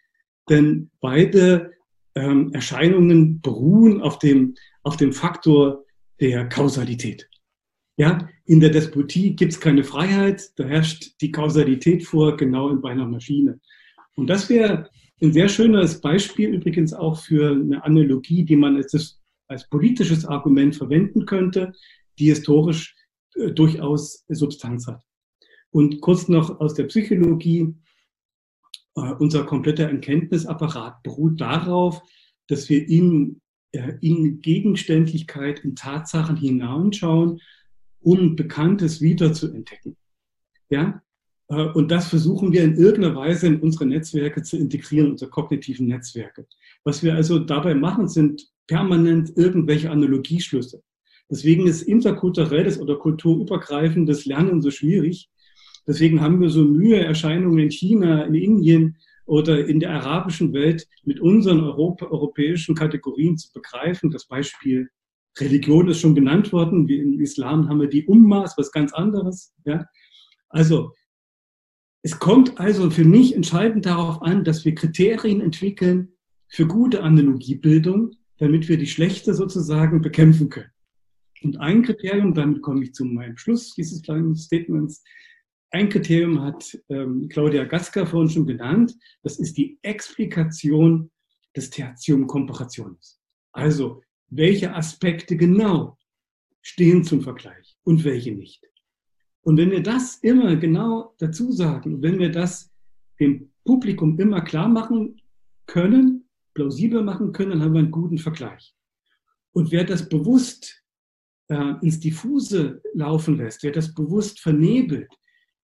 E: denn beide ähm, Erscheinungen beruhen auf dem, auf dem Faktor der Kausalität. Ja, in der Despotie gibt es keine Freiheit, da herrscht die Kausalität vor, genau bei einer Maschine. Und das wäre ein sehr schönes Beispiel übrigens auch für eine Analogie, die man als, als politisches Argument verwenden könnte, die historisch äh, durchaus Substanz hat. Und kurz noch aus der Psychologie. Äh, unser kompletter Erkenntnisapparat beruht darauf, dass wir in, äh, in Gegenständlichkeit, in Tatsachen hineinschauen, um Bekanntes wieder zu entdecken. Ja? Äh, und das versuchen wir in irgendeiner Weise in unsere Netzwerke zu integrieren, unsere kognitiven Netzwerke. Was wir also dabei machen, sind permanent irgendwelche Analogieschlüsse. Deswegen ist interkulturelles oder kulturübergreifendes Lernen so schwierig. Deswegen haben wir so Mühe, Erscheinungen in China, in Indien oder in der arabischen Welt mit unseren Europa, europäischen Kategorien zu begreifen. Das Beispiel Religion ist schon genannt worden. Wie im Islam haben wir die Ummas, was ganz anderes. Ja? Also, es kommt also für mich entscheidend darauf an, dass wir Kriterien entwickeln für gute Analogiebildung, damit wir die schlechte sozusagen bekämpfen können. Und ein Kriterium, damit komme ich zu meinem Schluss dieses kleinen Statements, ein Kriterium hat ähm, Claudia Gaska vorhin schon genannt, das ist die Explikation des Tertium Comparationis. Also, welche Aspekte genau stehen zum Vergleich und welche nicht. Und wenn wir das immer genau dazu sagen, wenn wir das dem Publikum immer klar machen können, plausibel machen können, dann haben wir einen guten Vergleich. Und wer das bewusst äh, ins Diffuse laufen lässt, wer das bewusst vernebelt,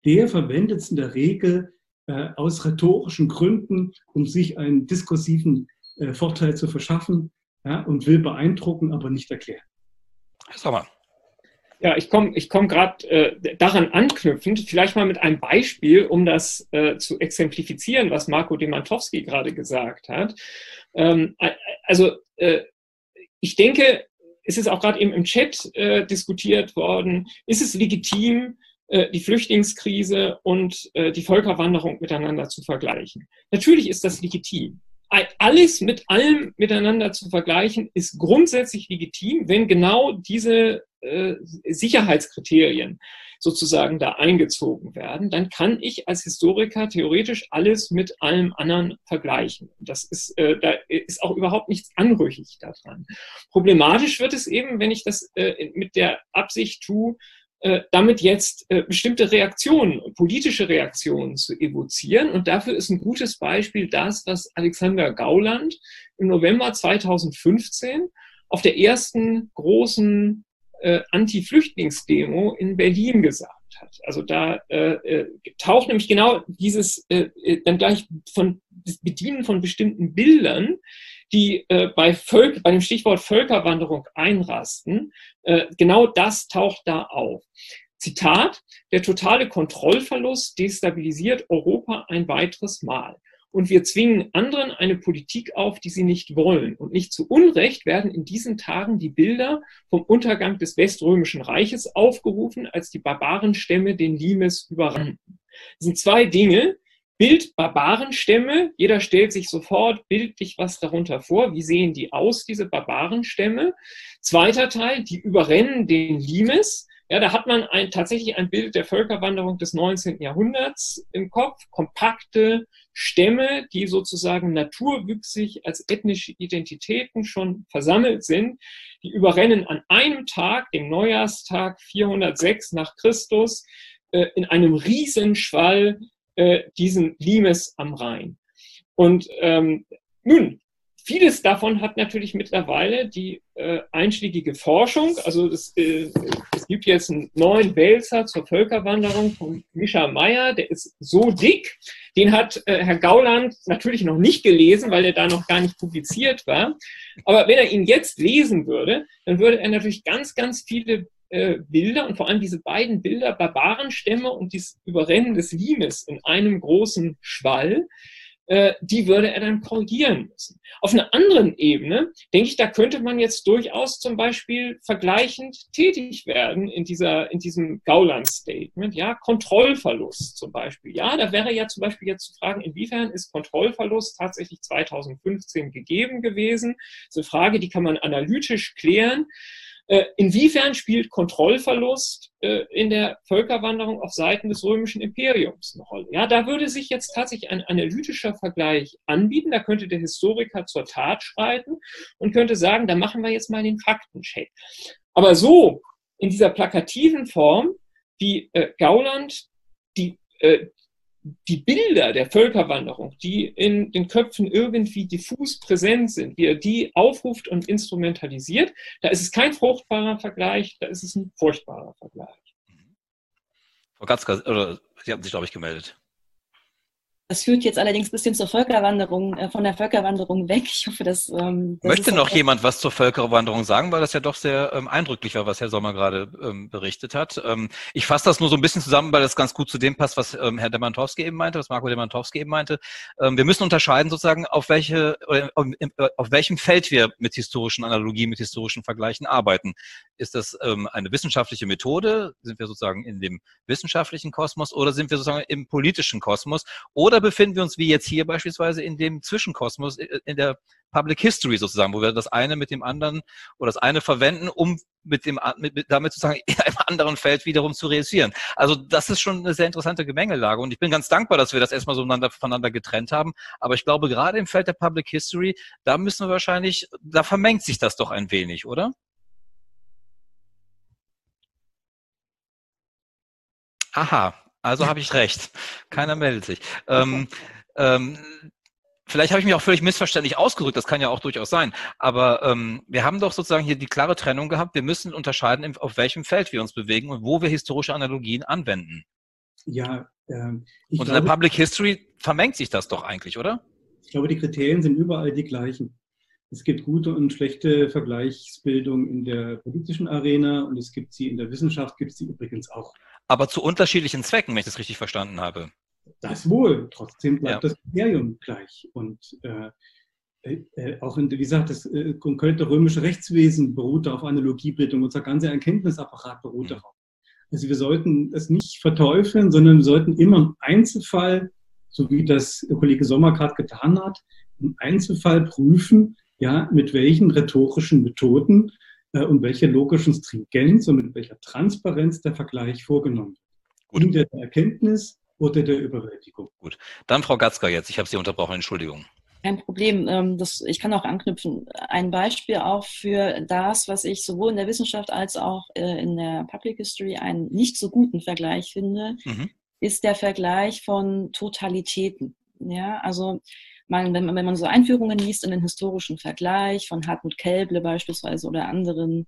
E: der verwendet es in der Regel äh, aus rhetorischen Gründen, um sich einen diskursiven äh, Vorteil zu verschaffen ja, und will beeindrucken, aber nicht erklären.
B: Sag mal. Ja, ich komme ich komm gerade äh, daran anknüpfend, vielleicht mal mit einem Beispiel, um das äh, zu exemplifizieren, was Marco Demantowski gerade gesagt hat. Ähm, also äh, ich denke, es ist auch gerade eben im Chat äh, diskutiert worden, ist es legitim, die Flüchtlingskrise und äh, die Völkerwanderung miteinander zu vergleichen. Natürlich ist das legitim. Alles mit allem miteinander zu vergleichen, ist grundsätzlich legitim, wenn genau diese äh, Sicherheitskriterien sozusagen da eingezogen werden, dann kann ich als Historiker theoretisch alles mit allem anderen vergleichen. Das ist, äh, da ist auch überhaupt nichts anrüchig daran. Problematisch wird es eben, wenn ich das äh, mit der Absicht tue, äh, damit jetzt äh, bestimmte Reaktionen, politische Reaktionen zu evozieren. Und dafür ist ein gutes Beispiel das, was Alexander Gauland im November 2015 auf der ersten großen äh, Anti-Flüchtlingsdemo in Berlin gesagt hat. Also da äh, äh, taucht nämlich genau dieses äh, dann gleich von Bedienen von bestimmten Bildern die äh, bei, Völk bei dem Stichwort Völkerwanderung einrasten, äh, genau das taucht da auf. Zitat, der totale Kontrollverlust destabilisiert Europa ein weiteres Mal. Und wir zwingen anderen eine Politik auf, die sie nicht wollen. Und nicht zu Unrecht werden in diesen Tagen die Bilder vom Untergang des Weströmischen Reiches aufgerufen, als die Barbarenstämme den Limes überrannten. Das sind zwei Dinge, Bild Barbarenstämme. Jeder stellt sich sofort bildlich was darunter vor. Wie sehen die aus, diese Barbarenstämme? Zweiter Teil, die überrennen den Limes. Ja, da hat man ein, tatsächlich ein Bild der Völkerwanderung des 19. Jahrhunderts im Kopf, kompakte Stämme, die sozusagen naturwüchsig als ethnische Identitäten schon versammelt sind, die überrennen an einem Tag, dem Neujahrstag 406 nach Christus, äh, in einem Riesenschwall äh, diesen Limes am Rhein. Und ähm, nun, Vieles davon hat natürlich mittlerweile die äh, einschlägige Forschung, also es, äh, es gibt jetzt einen neuen Wälzer zur Völkerwanderung von Mischa Meyer, der ist so dick, den hat äh, Herr Gauland natürlich noch nicht gelesen, weil er da noch gar nicht publiziert war. Aber wenn er ihn jetzt lesen würde, dann würde er natürlich ganz, ganz viele äh, Bilder und vor allem diese beiden Bilder, Barbarenstämme und dieses Überrennen des Limes in einem großen Schwall, äh, die würde er dann korrigieren müssen. Auf einer anderen Ebene, denke ich, da könnte man jetzt durchaus zum Beispiel vergleichend tätig werden in, dieser, in diesem Gauland-Statement. Ja, Kontrollverlust zum Beispiel. Ja, da wäre ja zum Beispiel jetzt zu fragen, inwiefern ist Kontrollverlust tatsächlich 2015 gegeben gewesen? Das ist eine Frage, die kann man analytisch klären. Äh, inwiefern spielt Kontrollverlust äh, in der Völkerwanderung auf Seiten des römischen Imperiums eine Rolle? Ja, da würde sich jetzt tatsächlich ein analytischer Vergleich anbieten. Da könnte der Historiker zur Tat schreiten und könnte sagen, da machen wir jetzt mal den Faktencheck. Aber so in dieser plakativen Form, wie äh, Gauland die, die Bilder der Völkerwanderung, die in den Köpfen irgendwie diffus präsent sind, wie er die aufruft und instrumentalisiert, da ist es kein fruchtbarer Vergleich, da ist es ein furchtbarer Vergleich.
A: Frau Gatzka, oder Sie haben sich, glaube ich, gemeldet.
C: Das führt jetzt allerdings ein bisschen zur Völkerwanderung, äh, von der Völkerwanderung weg. Ich hoffe, dass. Ähm,
A: das Möchte noch jemand was zur Völkerwanderung sagen, weil das ja doch sehr ähm, eindrücklich war, was Herr Sommer gerade ähm, berichtet hat. Ähm, ich fasse das nur so ein bisschen zusammen, weil das ganz gut zu dem passt, was ähm, Herr Demantowski eben meinte, was Marco Demantowski eben meinte. Ähm, wir müssen unterscheiden sozusagen, auf welche, äh, auf welchem Feld wir mit historischen Analogien, mit historischen Vergleichen arbeiten. Ist das ähm, eine wissenschaftliche Methode? Sind wir sozusagen in dem wissenschaftlichen Kosmos oder sind wir sozusagen im politischen Kosmos? Oder oder befinden wir uns wie jetzt hier beispielsweise in dem Zwischenkosmos, äh, in der Public History sozusagen, wo wir das eine mit dem anderen oder das eine verwenden, um mit dem mit, mit, damit sozusagen in einem anderen Feld wiederum zu realisieren. Also das ist schon eine sehr interessante Gemengelage und ich bin ganz dankbar, dass wir das erstmal so voneinander getrennt haben. Aber ich glaube, gerade im Feld der Public History, da müssen wir wahrscheinlich, da vermengt sich das doch ein wenig, oder? Aha, also habe ich recht. Keiner meldet sich. Ähm, ähm, vielleicht habe ich mich auch völlig missverständlich ausgedrückt, das kann ja auch durchaus sein. Aber ähm, wir haben doch sozusagen hier die klare Trennung gehabt, wir müssen unterscheiden, auf welchem Feld wir uns bewegen und wo wir historische Analogien anwenden.
E: Ja,
A: ähm, und glaube, in der Public History vermengt sich das doch eigentlich, oder?
E: Ich glaube, die Kriterien sind überall die gleichen. Es gibt gute und schlechte Vergleichsbildung in der politischen Arena und es gibt sie in der Wissenschaft, gibt es sie übrigens auch
A: aber zu unterschiedlichen Zwecken, wenn ich das richtig verstanden habe.
E: Das wohl. Trotzdem bleibt ja. das Kriterium gleich. Und äh, äh, äh auch, in, wie gesagt, das äh, konkrete römische Rechtswesen beruht auf Analogiebildung. Unser ganzer Erkenntnisapparat beruht mhm. darauf. Also wir sollten es nicht verteufeln, sondern wir sollten immer im Einzelfall, so wie das Kollege Sommer gerade getan hat, im Einzelfall prüfen, ja, mit welchen rhetorischen Methoden und welche logischen Stringenz und mit welcher Transparenz der Vergleich vorgenommen wird. In der Erkenntnis oder der Überwältigung.
A: Gut. Dann Frau Gatzka jetzt. Ich habe Sie unterbrochen. Entschuldigung.
C: Kein Problem. Ähm, das, ich kann auch anknüpfen. Ein Beispiel auch für das, was ich sowohl in der Wissenschaft als auch äh, in der Public History einen nicht so guten Vergleich finde, mhm. ist der Vergleich von Totalitäten. Ja, also man, wenn, man, wenn man so Einführungen liest in den historischen Vergleich von Hartmut Kelble beispielsweise oder anderen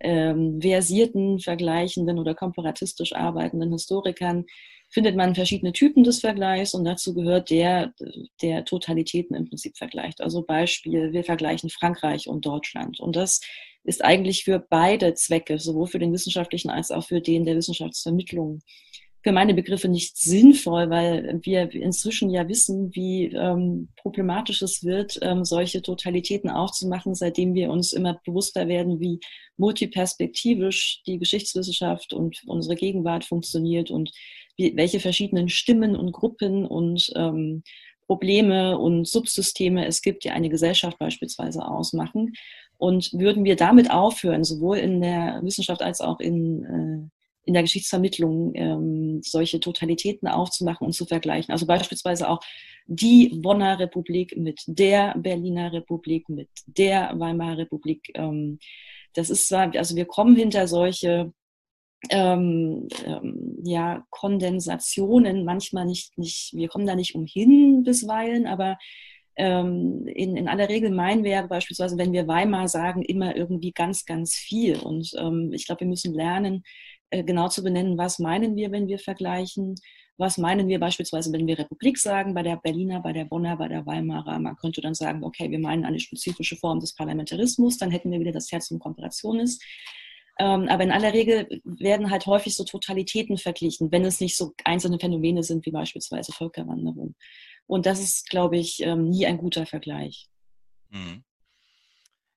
C: ähm, versierten, vergleichenden oder komparatistisch arbeitenden Historikern, findet man verschiedene Typen des Vergleichs und dazu gehört der, der Totalitäten im Prinzip vergleicht. Also Beispiel, wir vergleichen Frankreich und Deutschland. Und das ist eigentlich für beide Zwecke, sowohl für den wissenschaftlichen als auch für den der Wissenschaftsvermittlung für meine Begriffe nicht sinnvoll, weil wir inzwischen ja wissen, wie ähm, problematisch es wird, ähm, solche Totalitäten aufzumachen, seitdem wir uns immer bewusster werden, wie multiperspektivisch die Geschichtswissenschaft und unsere Gegenwart funktioniert und wie, welche verschiedenen Stimmen und Gruppen und ähm, Probleme und Subsysteme es gibt, die eine Gesellschaft beispielsweise ausmachen. Und würden wir damit aufhören, sowohl in der Wissenschaft als auch in äh, in der Geschichtsvermittlung ähm, solche Totalitäten aufzumachen und zu vergleichen. Also beispielsweise auch die Bonner Republik mit der Berliner Republik, mit der Weimarer Republik. Ähm, das ist zwar, also wir kommen hinter solche ähm, ähm, ja, Kondensationen manchmal nicht, nicht, wir kommen da nicht umhin bisweilen, aber ähm, in, in aller Regel meinen wir beispielsweise, wenn wir Weimar sagen, immer irgendwie ganz, ganz viel. Und ähm, ich glaube, wir müssen lernen, genau zu benennen, was meinen wir, wenn wir vergleichen. Was meinen wir beispielsweise, wenn wir Republik sagen, bei der Berliner, bei der Bonner, bei der Weimarer? Man könnte dann sagen, okay, wir meinen eine spezifische Form des Parlamentarismus, dann hätten wir wieder das Herz zum Komparationis. Ähm, aber in aller Regel werden halt häufig so Totalitäten verglichen, wenn es nicht so einzelne Phänomene sind, wie beispielsweise Völkerwanderung. Und das ist, glaube ich, ähm, nie ein guter Vergleich. Mhm.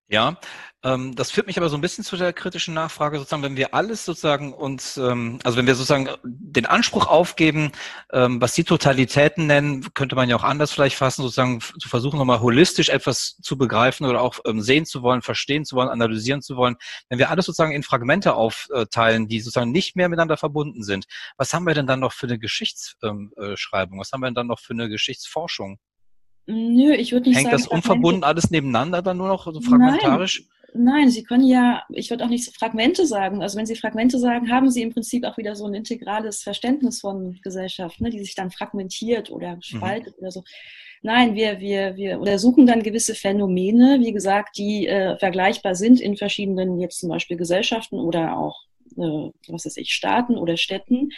A: Ja, ähm, das führt mich aber so ein bisschen zu der kritischen Nachfrage, sozusagen, wenn wir alles sozusagen uns, ähm, also wenn wir sozusagen den Anspruch aufgeben, ähm, was die Totalitäten nennen, könnte man ja auch anders vielleicht fassen, sozusagen zu versuchen, nochmal holistisch etwas zu begreifen oder auch ähm, sehen zu wollen, verstehen zu wollen, analysieren zu wollen. Wenn wir alles sozusagen in Fragmente aufteilen, die sozusagen nicht mehr miteinander verbunden sind, was haben wir denn dann noch für eine Geschichtsschreibung? Was haben wir denn dann noch für eine Geschichtsforschung?
C: Nö, ich würde nicht
A: Hängt
C: sagen.
A: das unverbunden alles nebeneinander dann nur noch so fragmentarisch?
C: Nein, nein, Sie können ja, ich würde auch nicht Fragmente sagen. Also wenn Sie Fragmente sagen, haben Sie im Prinzip auch wieder so ein integrales Verständnis von Gesellschaft, ne, die sich dann fragmentiert oder mhm. spaltet mhm. oder so. Nein, wir, wir, wir untersuchen dann gewisse Phänomene, wie gesagt, die äh, vergleichbar sind in verschiedenen, jetzt zum Beispiel Gesellschaften oder auch, äh, was weiß ich, Staaten oder Städten.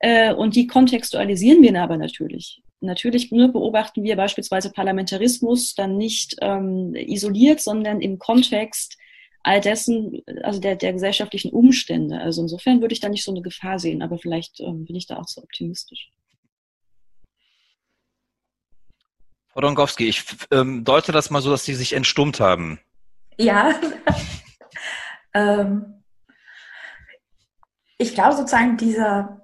C: Äh, und die kontextualisieren wir aber natürlich. Natürlich ne, beobachten wir beispielsweise Parlamentarismus dann nicht ähm, isoliert, sondern im Kontext all dessen, also der, der gesellschaftlichen Umstände. Also insofern würde ich da nicht so eine Gefahr sehen, aber vielleicht ähm, bin ich da auch zu optimistisch.
A: Frau Donkowski, ich ähm, deute das mal so, dass Sie sich entstummt haben.
D: Ja. *laughs* ähm, ich glaube sozusagen, dieser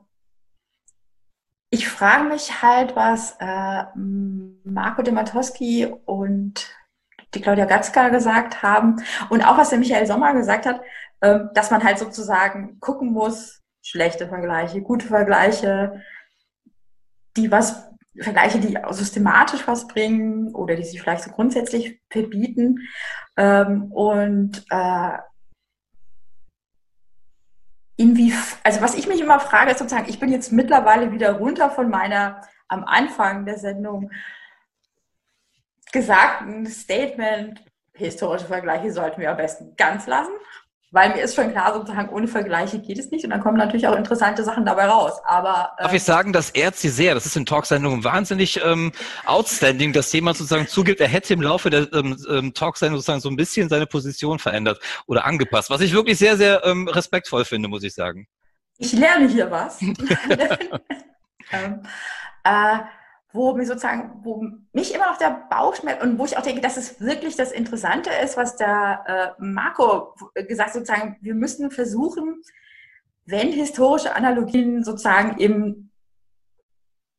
D: ich frage mich halt, was äh, Marco de Matowski und die Claudia Gatzka gesagt haben und auch was der Michael Sommer gesagt hat, äh, dass man halt sozusagen gucken muss, schlechte Vergleiche, gute Vergleiche, die was Vergleiche, die systematisch was bringen oder die sich vielleicht so grundsätzlich verbieten. Ähm, und äh, inwie, also was ich mich immer frage, ist sozusagen, ich bin jetzt mittlerweile wieder runter von meiner am Anfang der Sendung gesagten Statement, historische Vergleiche sollten wir am besten ganz lassen. Weil mir ist schon klar, sozusagen ohne Vergleiche geht es nicht und dann kommen natürlich auch interessante Sachen dabei raus. Aber
A: äh, darf ich sagen, das ehrt Sie sehr. Das ist in Talksendungen wahnsinnig ähm, outstanding, dass jemand sozusagen zugibt, er hätte im Laufe der ähm, ähm, Talksendung sozusagen so ein bisschen seine Position verändert oder angepasst, was ich wirklich sehr, sehr ähm, respektvoll finde, muss ich sagen.
D: Ich lerne hier was. *laughs* *laughs* ähm, äh, wo mir sozusagen, wo mich immer noch der Bauch schmerzt und wo ich auch denke, dass es wirklich das Interessante ist, was der äh, Marco gesagt hat, sozusagen, wir müssen versuchen, wenn historische Analogien sozusagen im,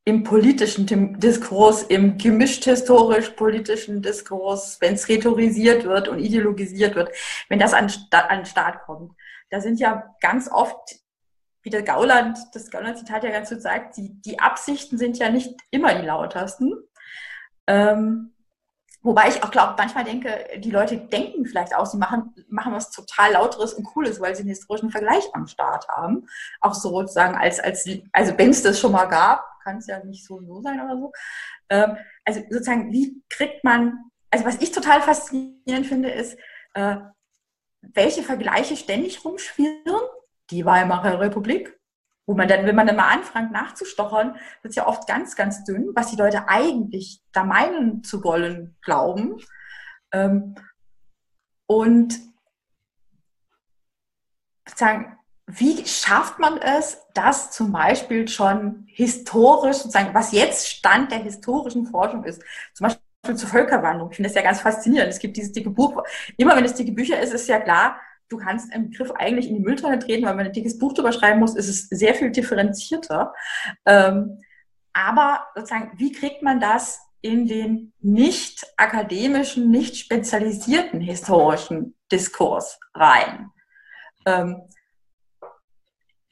D: im politischen Diskurs, im gemischt historisch-politischen Diskurs, wenn es rhetorisiert wird und ideologisiert wird, wenn das an, an den Start kommt, da sind ja ganz oft wie der Gauland, das Gauland-Zitat ja ganz gut sagt, die, die Absichten sind ja nicht immer die lautersten. Ähm, wobei ich auch glaube, manchmal denke, die Leute denken vielleicht auch, sie machen, machen was total Lauteres und Cooles, weil sie einen historischen Vergleich am Start haben. Auch so sozusagen als, als also wenn es das schon mal gab, kann es ja nicht so so sein oder so. Ähm, also sozusagen, wie kriegt man, also was ich total faszinierend finde, ist, äh, welche Vergleiche ständig rumschwirren die Weimarer Republik, wo man dann, wenn man dann mal anfängt nachzustochern, wird es ja oft ganz, ganz dünn, was die Leute eigentlich da meinen zu wollen, glauben. Ähm, und sozusagen, wie schafft man es, dass zum Beispiel schon historisch, sozusagen, was jetzt Stand der historischen Forschung ist, zum Beispiel zur Völkerwanderung. Ich finde das ja ganz faszinierend. Es gibt dieses dicke Buch. Immer wenn es dicke Bücher ist, ist ja klar, du kannst einen Begriff eigentlich in die Mülltonne treten, weil man ein dickes Buch drüber schreiben muss, ist es sehr viel differenzierter. Ähm, aber sozusagen, wie kriegt man das in den nicht akademischen, nicht spezialisierten historischen Diskurs rein? Ähm,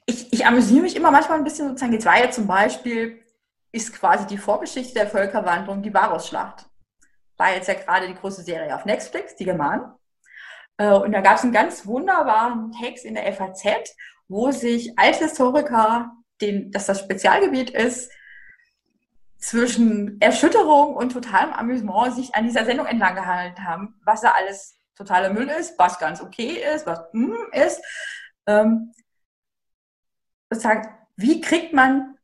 D: ich, ich amüsiere mich immer manchmal ein bisschen sozusagen. Jetzt war ja zum Beispiel, ist quasi die Vorgeschichte der Völkerwanderung die Varusschlacht. War jetzt ja gerade die große Serie auf Netflix, die Germanen. Äh, und da gab es einen ganz wunderbaren Text in der FAZ, wo sich Althistoriker, den, dass das Spezialgebiet ist, zwischen Erschütterung und totalem Amüsement sich an dieser Sendung entlang gehandelt haben, was da alles totaler Müll ist, was ganz okay ist, was mm ist. Ähm, sozusagen, wie kriegt man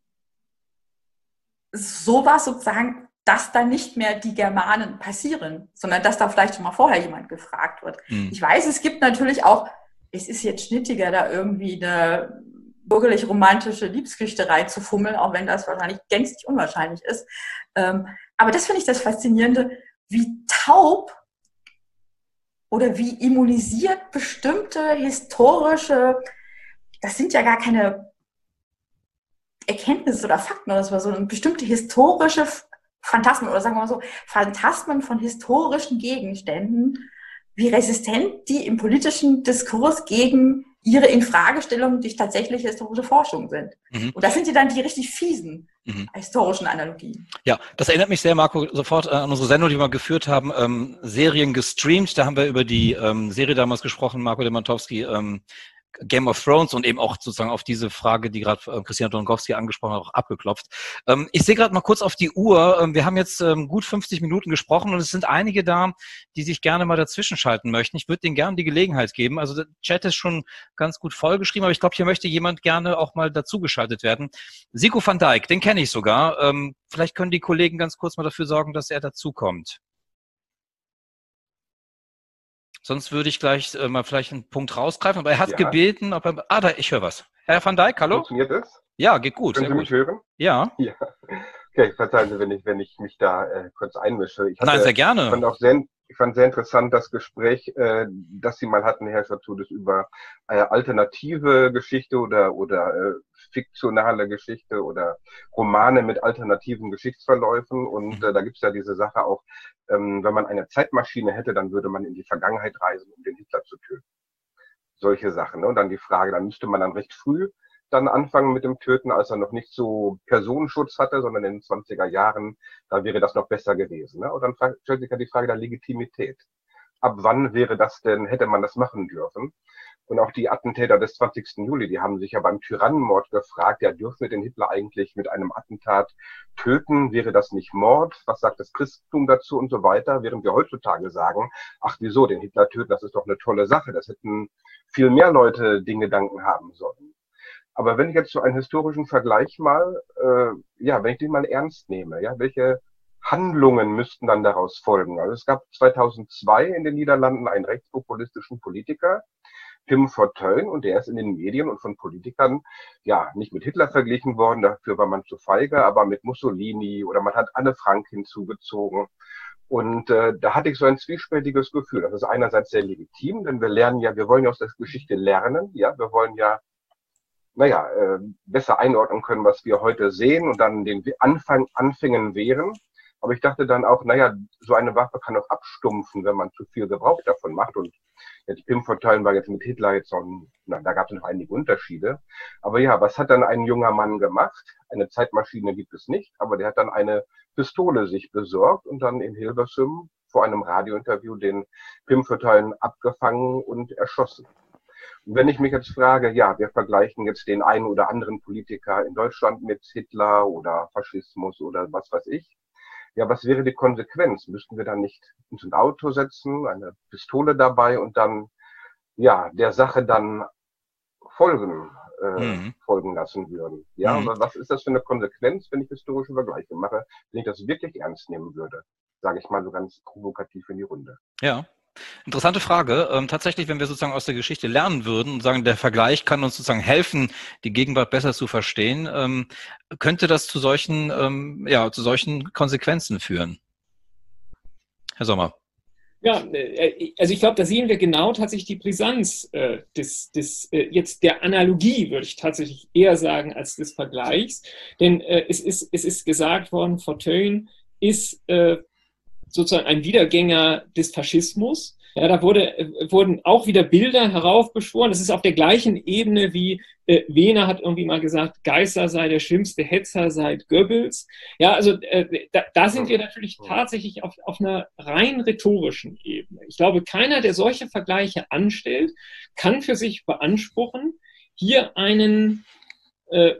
D: sowas sozusagen, dass da nicht mehr die Germanen passieren, sondern dass da vielleicht schon mal vorher jemand gefragt wird. Mhm. Ich weiß, es gibt natürlich auch, es ist jetzt schnittiger, da irgendwie eine bürgerlich-romantische Liebesgeschichte reinzufummeln, auch wenn das wahrscheinlich gänzlich unwahrscheinlich ist. Ähm, aber das finde ich das Faszinierende, wie taub oder wie immunisiert bestimmte historische, das sind ja gar keine Erkenntnisse oder Fakten oder so, sondern bestimmte historische Phantasmen oder sagen wir mal so, Phantasmen von historischen Gegenständen, wie resistent die im politischen Diskurs gegen ihre Infragestellungen durch tatsächliche historische Forschung sind. Mhm. Und das sind ja dann die richtig fiesen mhm. historischen Analogien.
A: Ja, das erinnert mich sehr, Marco, sofort an unsere Sendung, die wir gefführt haben, ähm, Serien gestreamt. Da haben wir über die ähm, Serie damals gesprochen, Marco Demantowski, ähm, Game of Thrones und eben auch sozusagen auf diese Frage, die gerade äh, Christina Donkowski angesprochen hat, auch abgeklopft. Ähm, ich sehe gerade mal kurz auf die Uhr. Ähm, wir haben jetzt ähm, gut 50 Minuten gesprochen und es sind einige da, die sich gerne mal dazwischen schalten möchten. Ich würde denen gerne die Gelegenheit geben. Also der Chat ist schon ganz gut vollgeschrieben, aber ich glaube, hier möchte jemand gerne auch mal dazugeschaltet werden. Siko van Dijk, den kenne ich sogar. Ähm, vielleicht können die Kollegen ganz kurz mal dafür sorgen, dass er dazukommt. Sonst würde ich gleich äh, mal vielleicht einen Punkt rausgreifen. Aber er hat ja. gebeten, ob er. Ah, da, ich höre was. Herr van Dijk, hallo?
F: Funktioniert es?
A: Ja, geht gut.
F: Können Sie mich hören?
A: Ja. *laughs*
F: ja. Okay, verzeihen Sie, wenn ich, wenn ich mich da äh, kurz einmische. Ich
A: hatte, Nein, sehr gerne.
F: Ich fand auch sehr, ich fand sehr interessant das Gespräch, äh, das Sie mal hatten, Herr Schatzudis, über äh, alternative Geschichte oder, oder äh, fiktionale Geschichte oder Romane mit alternativen Geschichtsverläufen. Und äh, da gibt's ja diese Sache auch, ähm, wenn man eine Zeitmaschine hätte, dann würde man in die Vergangenheit reisen, um den Hitler zu töten. Solche Sachen. Ne? Und dann die Frage, dann müsste man dann recht früh dann anfangen mit dem Töten, als er noch nicht so Personenschutz hatte, sondern in den 20er Jahren, da wäre das noch besser gewesen. Ne? Und dann stellt sich ja die Frage der Legitimität. Ab wann wäre das denn, hätte man das machen dürfen? Und auch die Attentäter des 20. Juli, die haben sich ja beim Tyrannenmord gefragt, ja, dürfen wir den Hitler eigentlich mit einem Attentat töten? Wäre das nicht Mord? Was sagt das Christentum dazu und so weiter? Während wir heutzutage sagen, ach wieso, den Hitler töten, das ist doch eine tolle Sache. Das hätten viel mehr Leute den Gedanken haben sollen. Aber wenn ich jetzt so einen historischen Vergleich mal, äh, ja, wenn ich den mal ernst nehme, ja, welche Handlungen müssten dann daraus folgen? Also es gab 2002 in den Niederlanden einen rechtspopulistischen Politiker, Tim Fortuyn und der ist in den Medien und von Politikern ja nicht mit Hitler verglichen worden, dafür war man zu feige, aber mit Mussolini oder man hat Anne Frank hinzugezogen. Und äh, da hatte ich so ein zwiespältiges Gefühl. Das ist einerseits sehr legitim, denn wir lernen ja, wir wollen ja aus der Geschichte lernen, ja, wir wollen ja naja, äh, besser einordnen können, was wir heute sehen und dann den Anfang, Anfängen wehren. Aber ich dachte dann auch, naja, so eine Waffe kann auch abstumpfen, wenn man zu viel Gebrauch davon macht. Und jetzt Pim-Verteilen war jetzt mit Hitler jetzt noch, na, da gab es noch einige Unterschiede. Aber ja, was hat dann ein junger Mann gemacht? Eine Zeitmaschine gibt es nicht, aber der hat dann eine Pistole sich besorgt und dann in Hilversum vor einem Radiointerview den Pim-Verteilen abgefangen und erschossen. Wenn ich mich jetzt frage, ja, wir vergleichen jetzt den einen oder anderen Politiker in Deutschland mit Hitler oder Faschismus oder was weiß ich, ja, was wäre die Konsequenz? Müssten wir dann nicht uns ein Auto setzen, eine Pistole dabei und dann, ja, der Sache dann folgen, äh, mhm. folgen lassen würden? Ja, mhm. aber was ist das für eine Konsequenz, wenn ich historische Vergleiche mache, wenn ich das wirklich ernst nehmen würde? Sage ich mal so ganz provokativ in die Runde.
A: Ja. Interessante Frage. Ähm, tatsächlich, wenn wir sozusagen aus der Geschichte lernen würden und sagen, der Vergleich kann uns sozusagen helfen, die Gegenwart besser zu verstehen, ähm, könnte das zu solchen, ähm, ja, zu solchen Konsequenzen führen. Herr Sommer.
B: Ja, äh, also ich glaube, da sehen wir genau tatsächlich die Brisanz äh, des, des äh, jetzt der Analogie, würde ich tatsächlich eher sagen, als des Vergleichs. Denn äh, es, ist, es ist gesagt worden, Fortune ist äh, sozusagen ein Wiedergänger des Faschismus. Ja, da wurde, äh, wurden auch wieder Bilder heraufbeschworen. Das ist auf der gleichen Ebene wie äh, Wehner hat irgendwie mal gesagt, Geißler sei der schlimmste Hetzer seit Goebbels. Ja, also äh, da, da, sind wir natürlich tatsächlich auf, auf einer rein rhetorischen Ebene. Ich glaube, keiner, der solche Vergleiche anstellt, kann für sich beanspruchen, hier einen äh,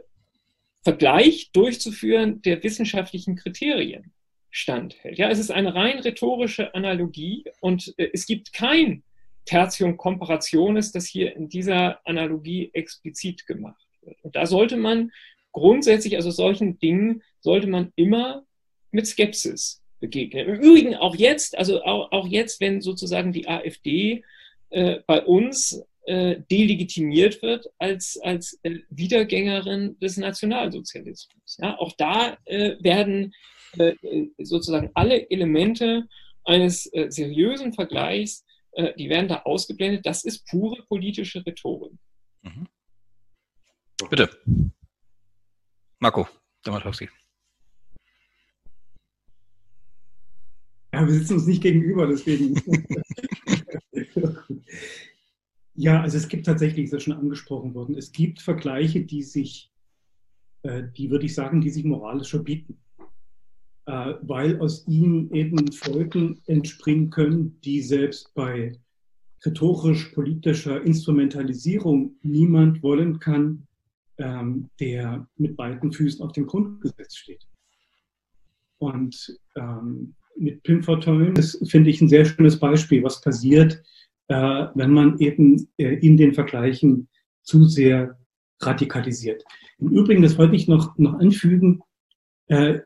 B: Vergleich durchzuführen der wissenschaftlichen Kriterien standhält. Ja, es ist eine rein rhetorische Analogie und äh, es gibt kein Tertium Comparationis, das hier in dieser Analogie explizit gemacht wird. Und da sollte man grundsätzlich, also solchen Dingen, sollte man immer mit Skepsis begegnen. Im Übrigen auch jetzt, also auch, jetzt, wenn sozusagen die AfD äh, bei uns äh, delegitimiert wird als, als äh, Wiedergängerin des Nationalsozialismus. Ja, auch da werden sozusagen alle Elemente eines äh, seriösen Vergleichs, äh, die werden da ausgeblendet. Das ist pure politische Rhetorik. Mhm.
A: Bitte. Marco Damatowski.
E: Ja, wir sitzen uns nicht gegenüber, deswegen. *laughs* ja, also es gibt tatsächlich, ist ja schon angesprochen worden, es gibt Vergleiche, die sich, die würde ich sagen, die sich moralisch verbieten. Äh, weil aus ihnen eben Folgen entspringen können, die selbst bei rhetorisch-politischer Instrumentalisierung niemand wollen kann, ähm, der mit beiden Füßen auf dem Grundgesetz steht. Und ähm, mit Pim Fortuyn, das finde ich ein sehr schönes Beispiel, was passiert, äh, wenn man eben äh, in den Vergleichen zu sehr radikalisiert. Im Übrigen, das wollte ich noch, noch anfügen, äh,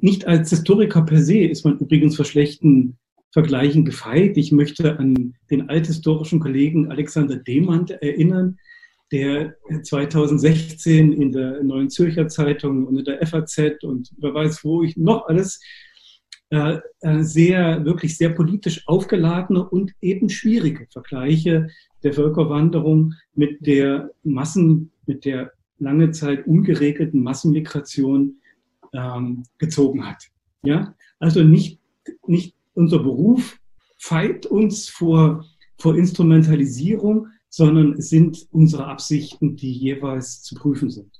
E: nicht als Historiker per se ist man übrigens vor schlechten Vergleichen gefeit. Ich möchte an den althistorischen Kollegen Alexander Demand erinnern, der 2016 in der Neuen Zürcher Zeitung und in der FAZ und wer weiß wo ich noch alles äh, äh, sehr, wirklich sehr politisch aufgeladene und eben schwierige Vergleiche der Völkerwanderung mit der Massen, mit der lange Zeit ungeregelten Massenmigration ähm, gezogen hat. Ja? Also nicht, nicht unser Beruf feit uns vor, vor Instrumentalisierung, sondern es sind unsere Absichten, die jeweils zu prüfen sind.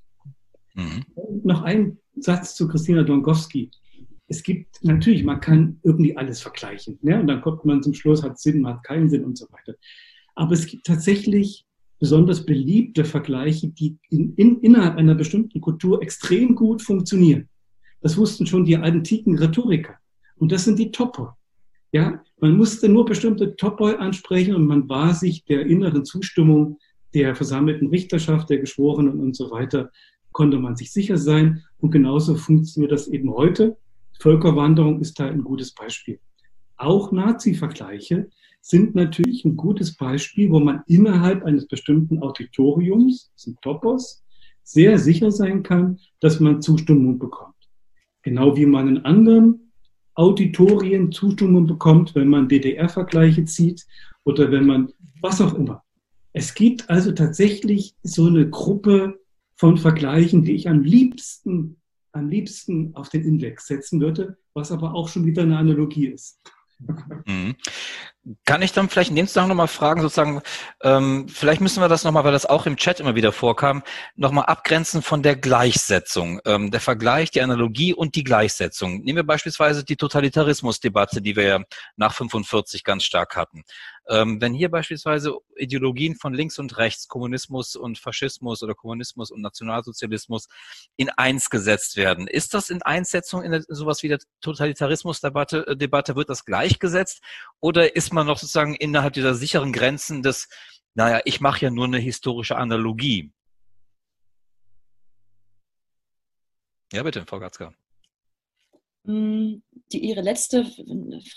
E: Mhm. Noch ein Satz zu Christina Donkowski. Es gibt natürlich, man kann irgendwie alles vergleichen. Ne? Und dann kommt man zum Schluss, hat Sinn, hat keinen Sinn und so weiter. Aber es gibt tatsächlich besonders beliebte Vergleiche, die in, in, innerhalb einer bestimmten Kultur extrem gut funktionieren. Das wussten schon die antiken Rhetoriker. Und das sind die Topoi. Ja, man musste nur bestimmte Topoi ansprechen und man war sich der inneren Zustimmung der versammelten Richterschaft, der Geschworenen und so weiter, konnte man sich sicher sein. Und genauso funktioniert das eben heute. Völkerwanderung ist da ein gutes Beispiel. Auch Nazi-Vergleiche sind natürlich ein gutes Beispiel, wo man innerhalb eines bestimmten Auditoriums, das sind Topos, sehr sicher sein kann, dass man Zustimmung bekommt. Genau wie man in anderen Auditorien Zustimmung bekommt, wenn man DDR-Vergleiche zieht oder wenn man was auch immer. Es gibt also tatsächlich so eine Gruppe von Vergleichen, die ich am liebsten, am liebsten auf den Index setzen würde, was aber auch schon wieder eine Analogie ist.
A: Mhm. Kann ich dann vielleicht in dem Zusammenhang nochmal fragen, sozusagen, ähm, vielleicht müssen wir das nochmal, weil das auch im Chat immer wieder vorkam, nochmal abgrenzen von der Gleichsetzung. Ähm, der Vergleich, die Analogie und die Gleichsetzung. Nehmen wir beispielsweise die Totalitarismusdebatte, die wir ja nach 45 ganz stark hatten. Ähm, wenn hier beispielsweise Ideologien von links und rechts, Kommunismus und Faschismus oder Kommunismus und Nationalsozialismus in eins gesetzt werden, ist das in Einsetzung in sowas wie der Totalitarismusdebatte, äh, Debatte, wird das gleichgesetzt oder ist man noch sozusagen innerhalb dieser sicheren Grenzen des, naja, ich mache ja nur eine historische Analogie? Ja, bitte, Frau Gatzka.
C: Hm, die, Ihre letzte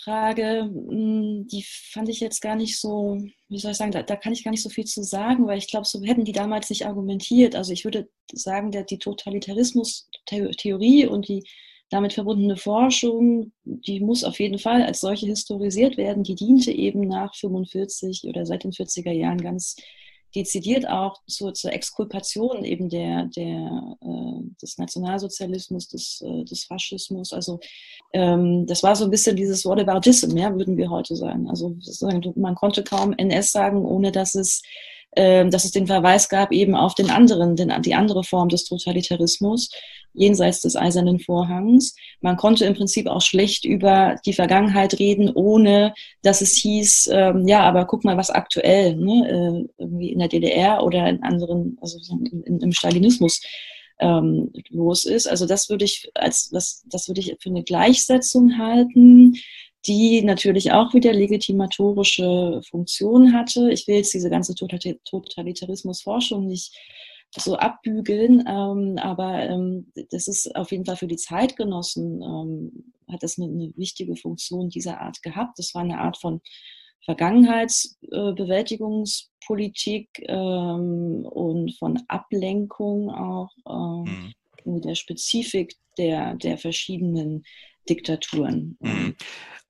C: Frage, hm, die fand ich jetzt gar nicht so, wie soll ich sagen, da, da kann ich gar nicht so viel zu sagen, weil ich glaube, so hätten die damals nicht argumentiert. Also ich würde sagen, der, die Totalitarismus-Theorie und die damit verbundene Forschung, die muss auf jeden Fall als solche historisiert werden. Die diente eben nach 45 oder seit den 40er Jahren ganz dezidiert auch zur, zur Exkulpation eben der, der, äh, des Nationalsozialismus, des, äh, des Faschismus. Also ähm, das war so ein bisschen dieses Whataboutism, ja, würden wir heute sagen. Also man konnte kaum NS sagen, ohne dass es ähm, dass es den Verweis gab eben auf den anderen, den, die andere Form des Totalitarismus jenseits des eisernen Vorhangs. Man konnte im Prinzip auch schlecht über die Vergangenheit reden, ohne dass es hieß, ähm, ja, aber guck mal, was aktuell ne, äh, irgendwie in der DDR oder in anderen, also in, in, im Stalinismus ähm, los ist. Also das würde ich als das, das würde ich für eine Gleichsetzung halten die natürlich auch wieder legitimatorische Funktion hatte. Ich will jetzt diese ganze Totalitarismusforschung nicht so abbügeln, ähm, aber ähm, das ist auf jeden Fall für die Zeitgenossen, ähm, hat das eine, eine, wichtige Funktion dieser Art gehabt. Das war eine Art von Vergangenheitsbewältigungspolitik äh, und von Ablenkung auch äh, mhm. der Spezifik der, der verschiedenen Diktaturen.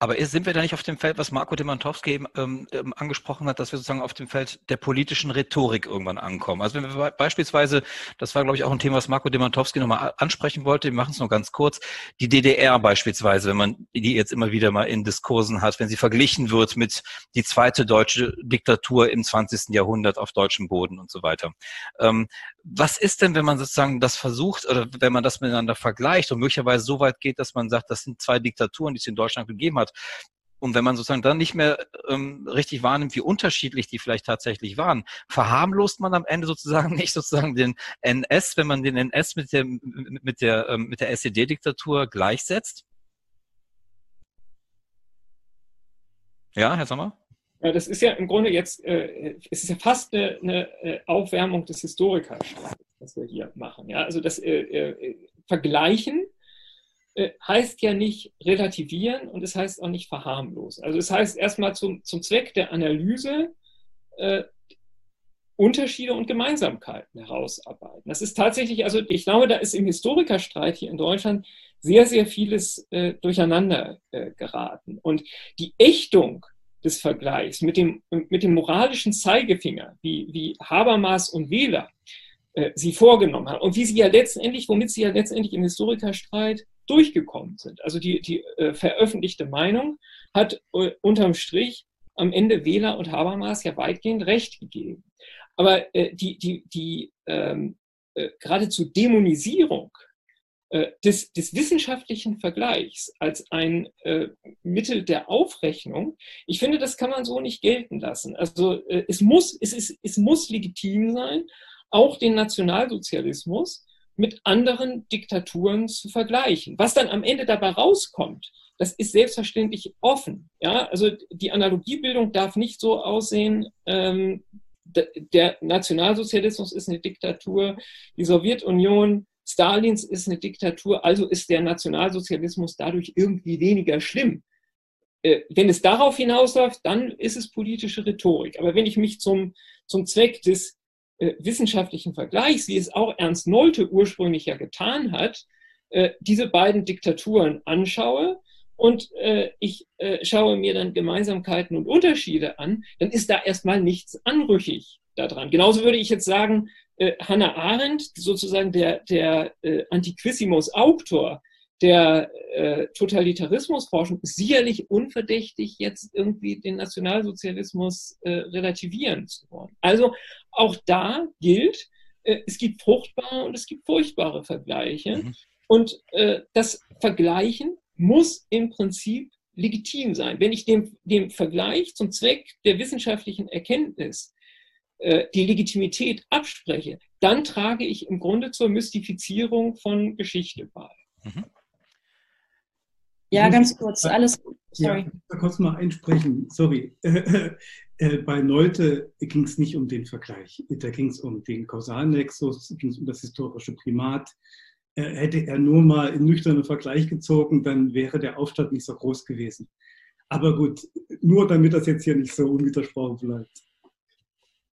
A: Aber sind wir da nicht auf dem Feld, was Marco Demantowski eben ähm, ähm, angesprochen hat, dass wir sozusagen auf dem Feld der politischen Rhetorik irgendwann ankommen? Also wenn wir beispielsweise, das war glaube ich auch ein Thema, was Marco Demantowski nochmal ansprechen wollte, wir machen es nur ganz kurz, die DDR beispielsweise, wenn man die jetzt immer wieder mal in Diskursen hat, wenn sie verglichen wird mit die zweite deutsche Diktatur im 20. Jahrhundert auf deutschem Boden und so weiter. Ähm, was ist denn, wenn man sozusagen das versucht oder wenn man das miteinander vergleicht und möglicherweise so weit geht, dass man sagt, das sind zwei Diktaturen, die es in Deutschland gegeben hat. Und wenn man sozusagen dann nicht mehr ähm, richtig wahrnimmt, wie unterschiedlich die vielleicht tatsächlich waren, verharmlost man am Ende sozusagen *laughs* nicht sozusagen den NS, wenn man den NS mit der, mit der, ähm, der SED-Diktatur gleichsetzt? Ja, Herr Sommer?
B: Ja, das ist ja im Grunde jetzt, äh, es ist ja fast eine, eine äh, Aufwärmung des Historikers, was wir hier machen. Ja? Also das äh, äh, Vergleichen heißt ja nicht relativieren und es heißt auch nicht verharmlosen. Also es heißt erstmal zum, zum Zweck der Analyse äh, Unterschiede und Gemeinsamkeiten herausarbeiten. Das ist tatsächlich, also ich glaube, da ist im Historikerstreit hier in Deutschland sehr, sehr vieles äh, durcheinander äh, geraten. Und die Ächtung des Vergleichs mit dem, mit dem moralischen Zeigefinger, wie, wie Habermas und Wähler äh, sie vorgenommen haben und wie sie ja letztendlich, womit sie ja letztendlich im Historikerstreit durchgekommen sind. Also die, die äh, veröffentlichte Meinung hat äh, unterm Strich am Ende Wähler und Habermas ja weitgehend recht gegeben. Aber äh, die, die, die ähm, äh, geradezu Dämonisierung äh, des, des, wissenschaftlichen Vergleichs als ein äh, Mittel der Aufrechnung, ich finde, das kann man so nicht gelten lassen. Also äh, es, muss, es, ist, es muss legitim sein, auch den Nationalsozialismus mit anderen Diktaturen zu vergleichen. Was dann am Ende dabei rauskommt, das ist selbstverständlich offen. Ja? Also die Analogiebildung darf nicht so aussehen, ähm, der Nationalsozialismus ist eine Diktatur, die Sowjetunion Stalins ist eine Diktatur, also ist der Nationalsozialismus dadurch irgendwie weniger schlimm. Äh, wenn es darauf hinausläuft, dann ist es politische Rhetorik. Aber wenn ich mich zum, zum Zweck des äh, wissenschaftlichen Vergleichs, wie es auch Ernst Nolte ursprünglich ja getan hat, äh, diese beiden Diktaturen anschaue und äh, ich schaue mir dann Gemeinsamkeiten und Unterschiede an, dann ist da erstmal nichts anrüchig daran. Genauso würde ich jetzt sagen, Hannah Arendt, sozusagen der, der Antiquissimus-Autor der äh, Totalitarismusforschung, ist sicherlich unverdächtig, jetzt irgendwie den Nationalsozialismus äh, relativieren zu wollen. Also auch da gilt, äh, es gibt fruchtbare und es gibt furchtbare Vergleiche. Mhm. Und äh, das Vergleichen muss im Prinzip legitim sein. Wenn ich dem, dem Vergleich zum Zweck der wissenschaftlichen Erkenntnis äh, die Legitimität abspreche, dann trage ich im Grunde zur Mystifizierung von Geschichte bei. Mhm.
C: Ja, ganz kurz, alles.
E: Sorry. Ja, kurz mal einsprechen, sorry. *laughs* Äh, bei Nolte ging es nicht um den Vergleich. Da ging es um den Kausalnexus, ging es um das historische Primat. Äh, hätte er nur mal einen nüchternen Vergleich gezogen, dann wäre der Aufstand nicht so groß gewesen. Aber gut, nur damit das jetzt hier nicht so unwidersprochen bleibt.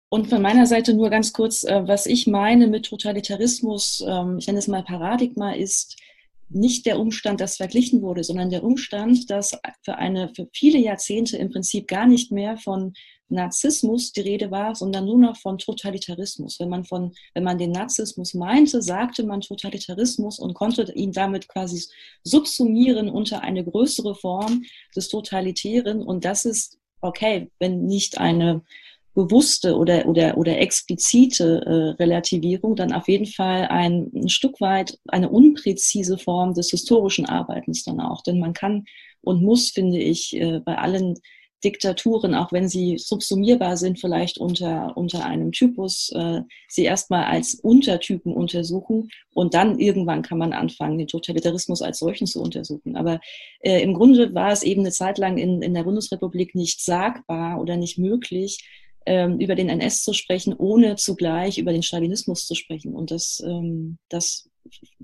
C: Und von meiner Seite nur ganz kurz, äh, was ich meine mit Totalitarismus, ähm, ich nenne es mal Paradigma, ist nicht der Umstand, dass verglichen wurde, sondern der Umstand, dass für eine, für viele Jahrzehnte im Prinzip gar nicht mehr von Narzissmus die Rede war, sondern nur noch von Totalitarismus. Wenn man von, wenn man den Narzissmus meinte, sagte man Totalitarismus und konnte ihn damit quasi subsumieren unter eine größere Form des Totalitären. Und das ist okay, wenn nicht eine bewusste oder, oder, oder explizite äh, Relativierung dann auf jeden Fall ein, ein Stück weit eine unpräzise Form des historischen Arbeitens dann auch. Denn man kann und muss, finde ich, äh, bei allen Diktaturen, auch wenn sie subsumierbar sind, vielleicht unter, unter einem Typus, äh, sie erstmal als Untertypen untersuchen und dann irgendwann kann man anfangen, den Totalitarismus als solchen zu untersuchen. Aber äh, im Grunde war es eben eine Zeit lang in, in der Bundesrepublik nicht sagbar oder nicht möglich, ähm, über den NS zu sprechen, ohne zugleich über den Stalinismus zu sprechen. Und das, ähm, das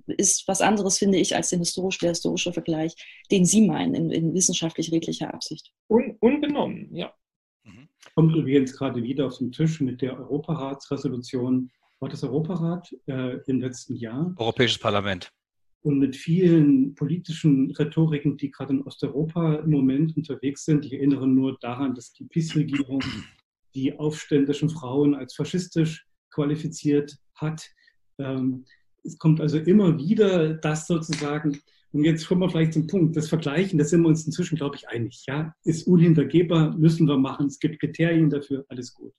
C: ist was anderes, finde ich, als den historisch, der historische Vergleich, den Sie meinen, in, in wissenschaftlich-redlicher Absicht.
B: Un, unbenommen, ja.
E: Mhm. Kommt übrigens gerade wieder auf den Tisch mit der Europaratsresolution. War das Europarat äh, im letzten Jahr?
A: Europäisches Parlament.
E: Und mit vielen politischen Rhetoriken, die gerade in Osteuropa im Moment unterwegs sind. Ich erinnere nur daran, dass die PiS-Regierung die aufständischen Frauen als faschistisch qualifiziert hat. Ähm, es kommt also immer wieder das sozusagen, und jetzt kommen wir vielleicht zum Punkt, das Vergleichen, da sind wir uns inzwischen, glaube ich, einig. Ja? Ist unhintergehbar, müssen wir machen, es gibt Kriterien dafür, alles gut.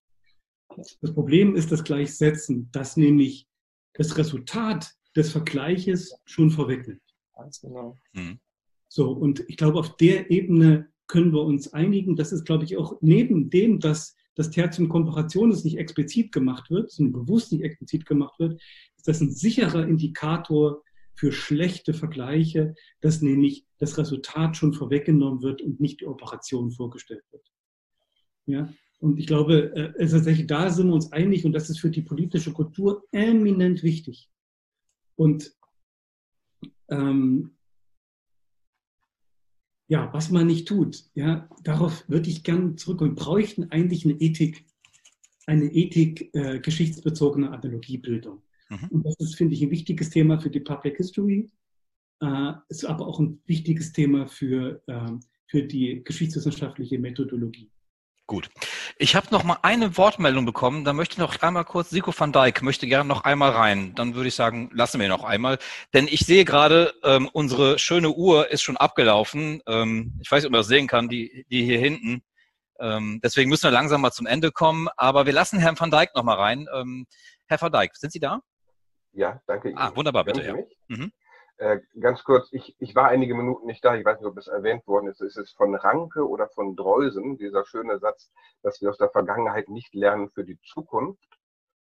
E: Das Problem ist das Gleichsetzen, das nämlich das Resultat des Vergleiches schon vorwegnimmt. Ganz genau. Mhm. So, und ich glaube, auf der Ebene können wir uns einigen. Das ist, glaube ich, auch neben dem, dass das Tertium Komparationis nicht explizit gemacht wird, sondern bewusst nicht explizit gemacht wird, ist das ein sicherer Indikator für schlechte Vergleiche, dass nämlich das Resultat schon vorweggenommen wird und nicht die Operation vorgestellt wird. Ja? Und ich glaube, äh, tatsächlich da sind wir uns einig und das ist für die politische Kultur eminent wichtig. Und ähm, ja, was man nicht tut, ja, darauf würde ich gern zurückkommen. Wir bräuchten eigentlich eine Ethik, eine Ethik äh, geschichtsbezogene Analogiebildung. Mhm. Und das ist, finde ich, ein wichtiges Thema für die Public History, äh, ist aber auch ein wichtiges Thema für, äh, für die geschichtswissenschaftliche Methodologie.
A: Gut. Ich habe noch mal eine Wortmeldung bekommen. Da möchte ich noch einmal kurz, Sico van Dijk möchte gerne noch einmal rein. Dann würde ich sagen, lassen wir noch einmal. Denn ich sehe gerade, ähm, unsere schöne Uhr ist schon abgelaufen. Ähm, ich weiß nicht, ob man das sehen kann, die, die hier hinten. Ähm, deswegen müssen wir langsam mal zum Ende kommen. Aber wir lassen Herrn van Dijk noch mal rein. Ähm, Herr van Dijk, sind Sie da?
F: Ja, danke
A: Ihnen. Ah, wunderbar, bitte. Ja.
F: Mhm. Äh, ganz kurz, ich, ich war einige Minuten nicht da, ich weiß nicht, ob es erwähnt worden ist. Ist es von Ranke oder von Dreusen, dieser schöne Satz, dass wir aus der Vergangenheit nicht lernen für die Zukunft,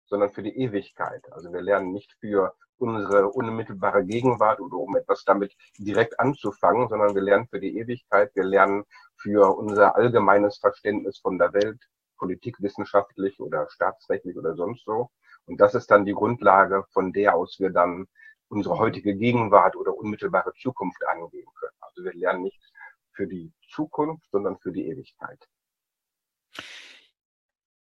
F: sondern für die Ewigkeit. Also wir lernen nicht für unsere unmittelbare Gegenwart oder um etwas damit direkt anzufangen, sondern wir lernen für die Ewigkeit, wir lernen für unser allgemeines Verständnis von der Welt, politikwissenschaftlich oder staatsrechtlich oder sonst so. Und das ist dann die Grundlage, von der aus wir dann unsere heutige Gegenwart oder unmittelbare Zukunft angehen können. Also wir lernen nicht für die Zukunft, sondern für die Ewigkeit.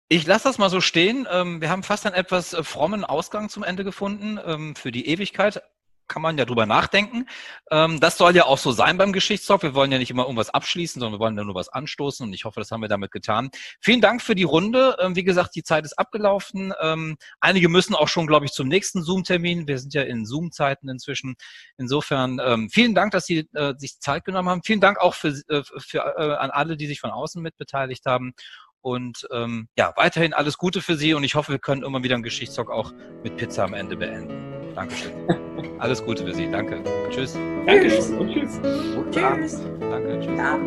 A: Ich lasse das mal so stehen. Ähm, wir haben fast einen etwas äh, frommen Ausgang zum Ende gefunden ähm, für die Ewigkeit kann man ja drüber nachdenken. Ähm, das soll ja auch so sein beim Geschichtstalk. Wir wollen ja nicht immer irgendwas abschließen, sondern wir wollen ja nur was anstoßen und ich hoffe, das haben wir damit getan. Vielen Dank für die Runde. Ähm, wie gesagt, die Zeit ist abgelaufen. Ähm, einige müssen auch schon, glaube ich, zum nächsten Zoom-Termin. Wir sind ja in Zoom-Zeiten inzwischen. Insofern vielen Dank, dass Sie äh, sich Zeit genommen haben. Vielen Dank auch für, äh, für äh, an alle, die sich von außen mit beteiligt haben. Und ja, weiterhin alles Gute für Sie und ich hoffe, wir können immer wieder einen Geschichtstalk auch mit Pizza am Ende beenden. Dankeschön. *laughs* alles Gute für Sie. Danke. Tschüss.
B: Dankeschön und tschüss.
D: Tschüss.
A: Danke. Tschüss. Ja.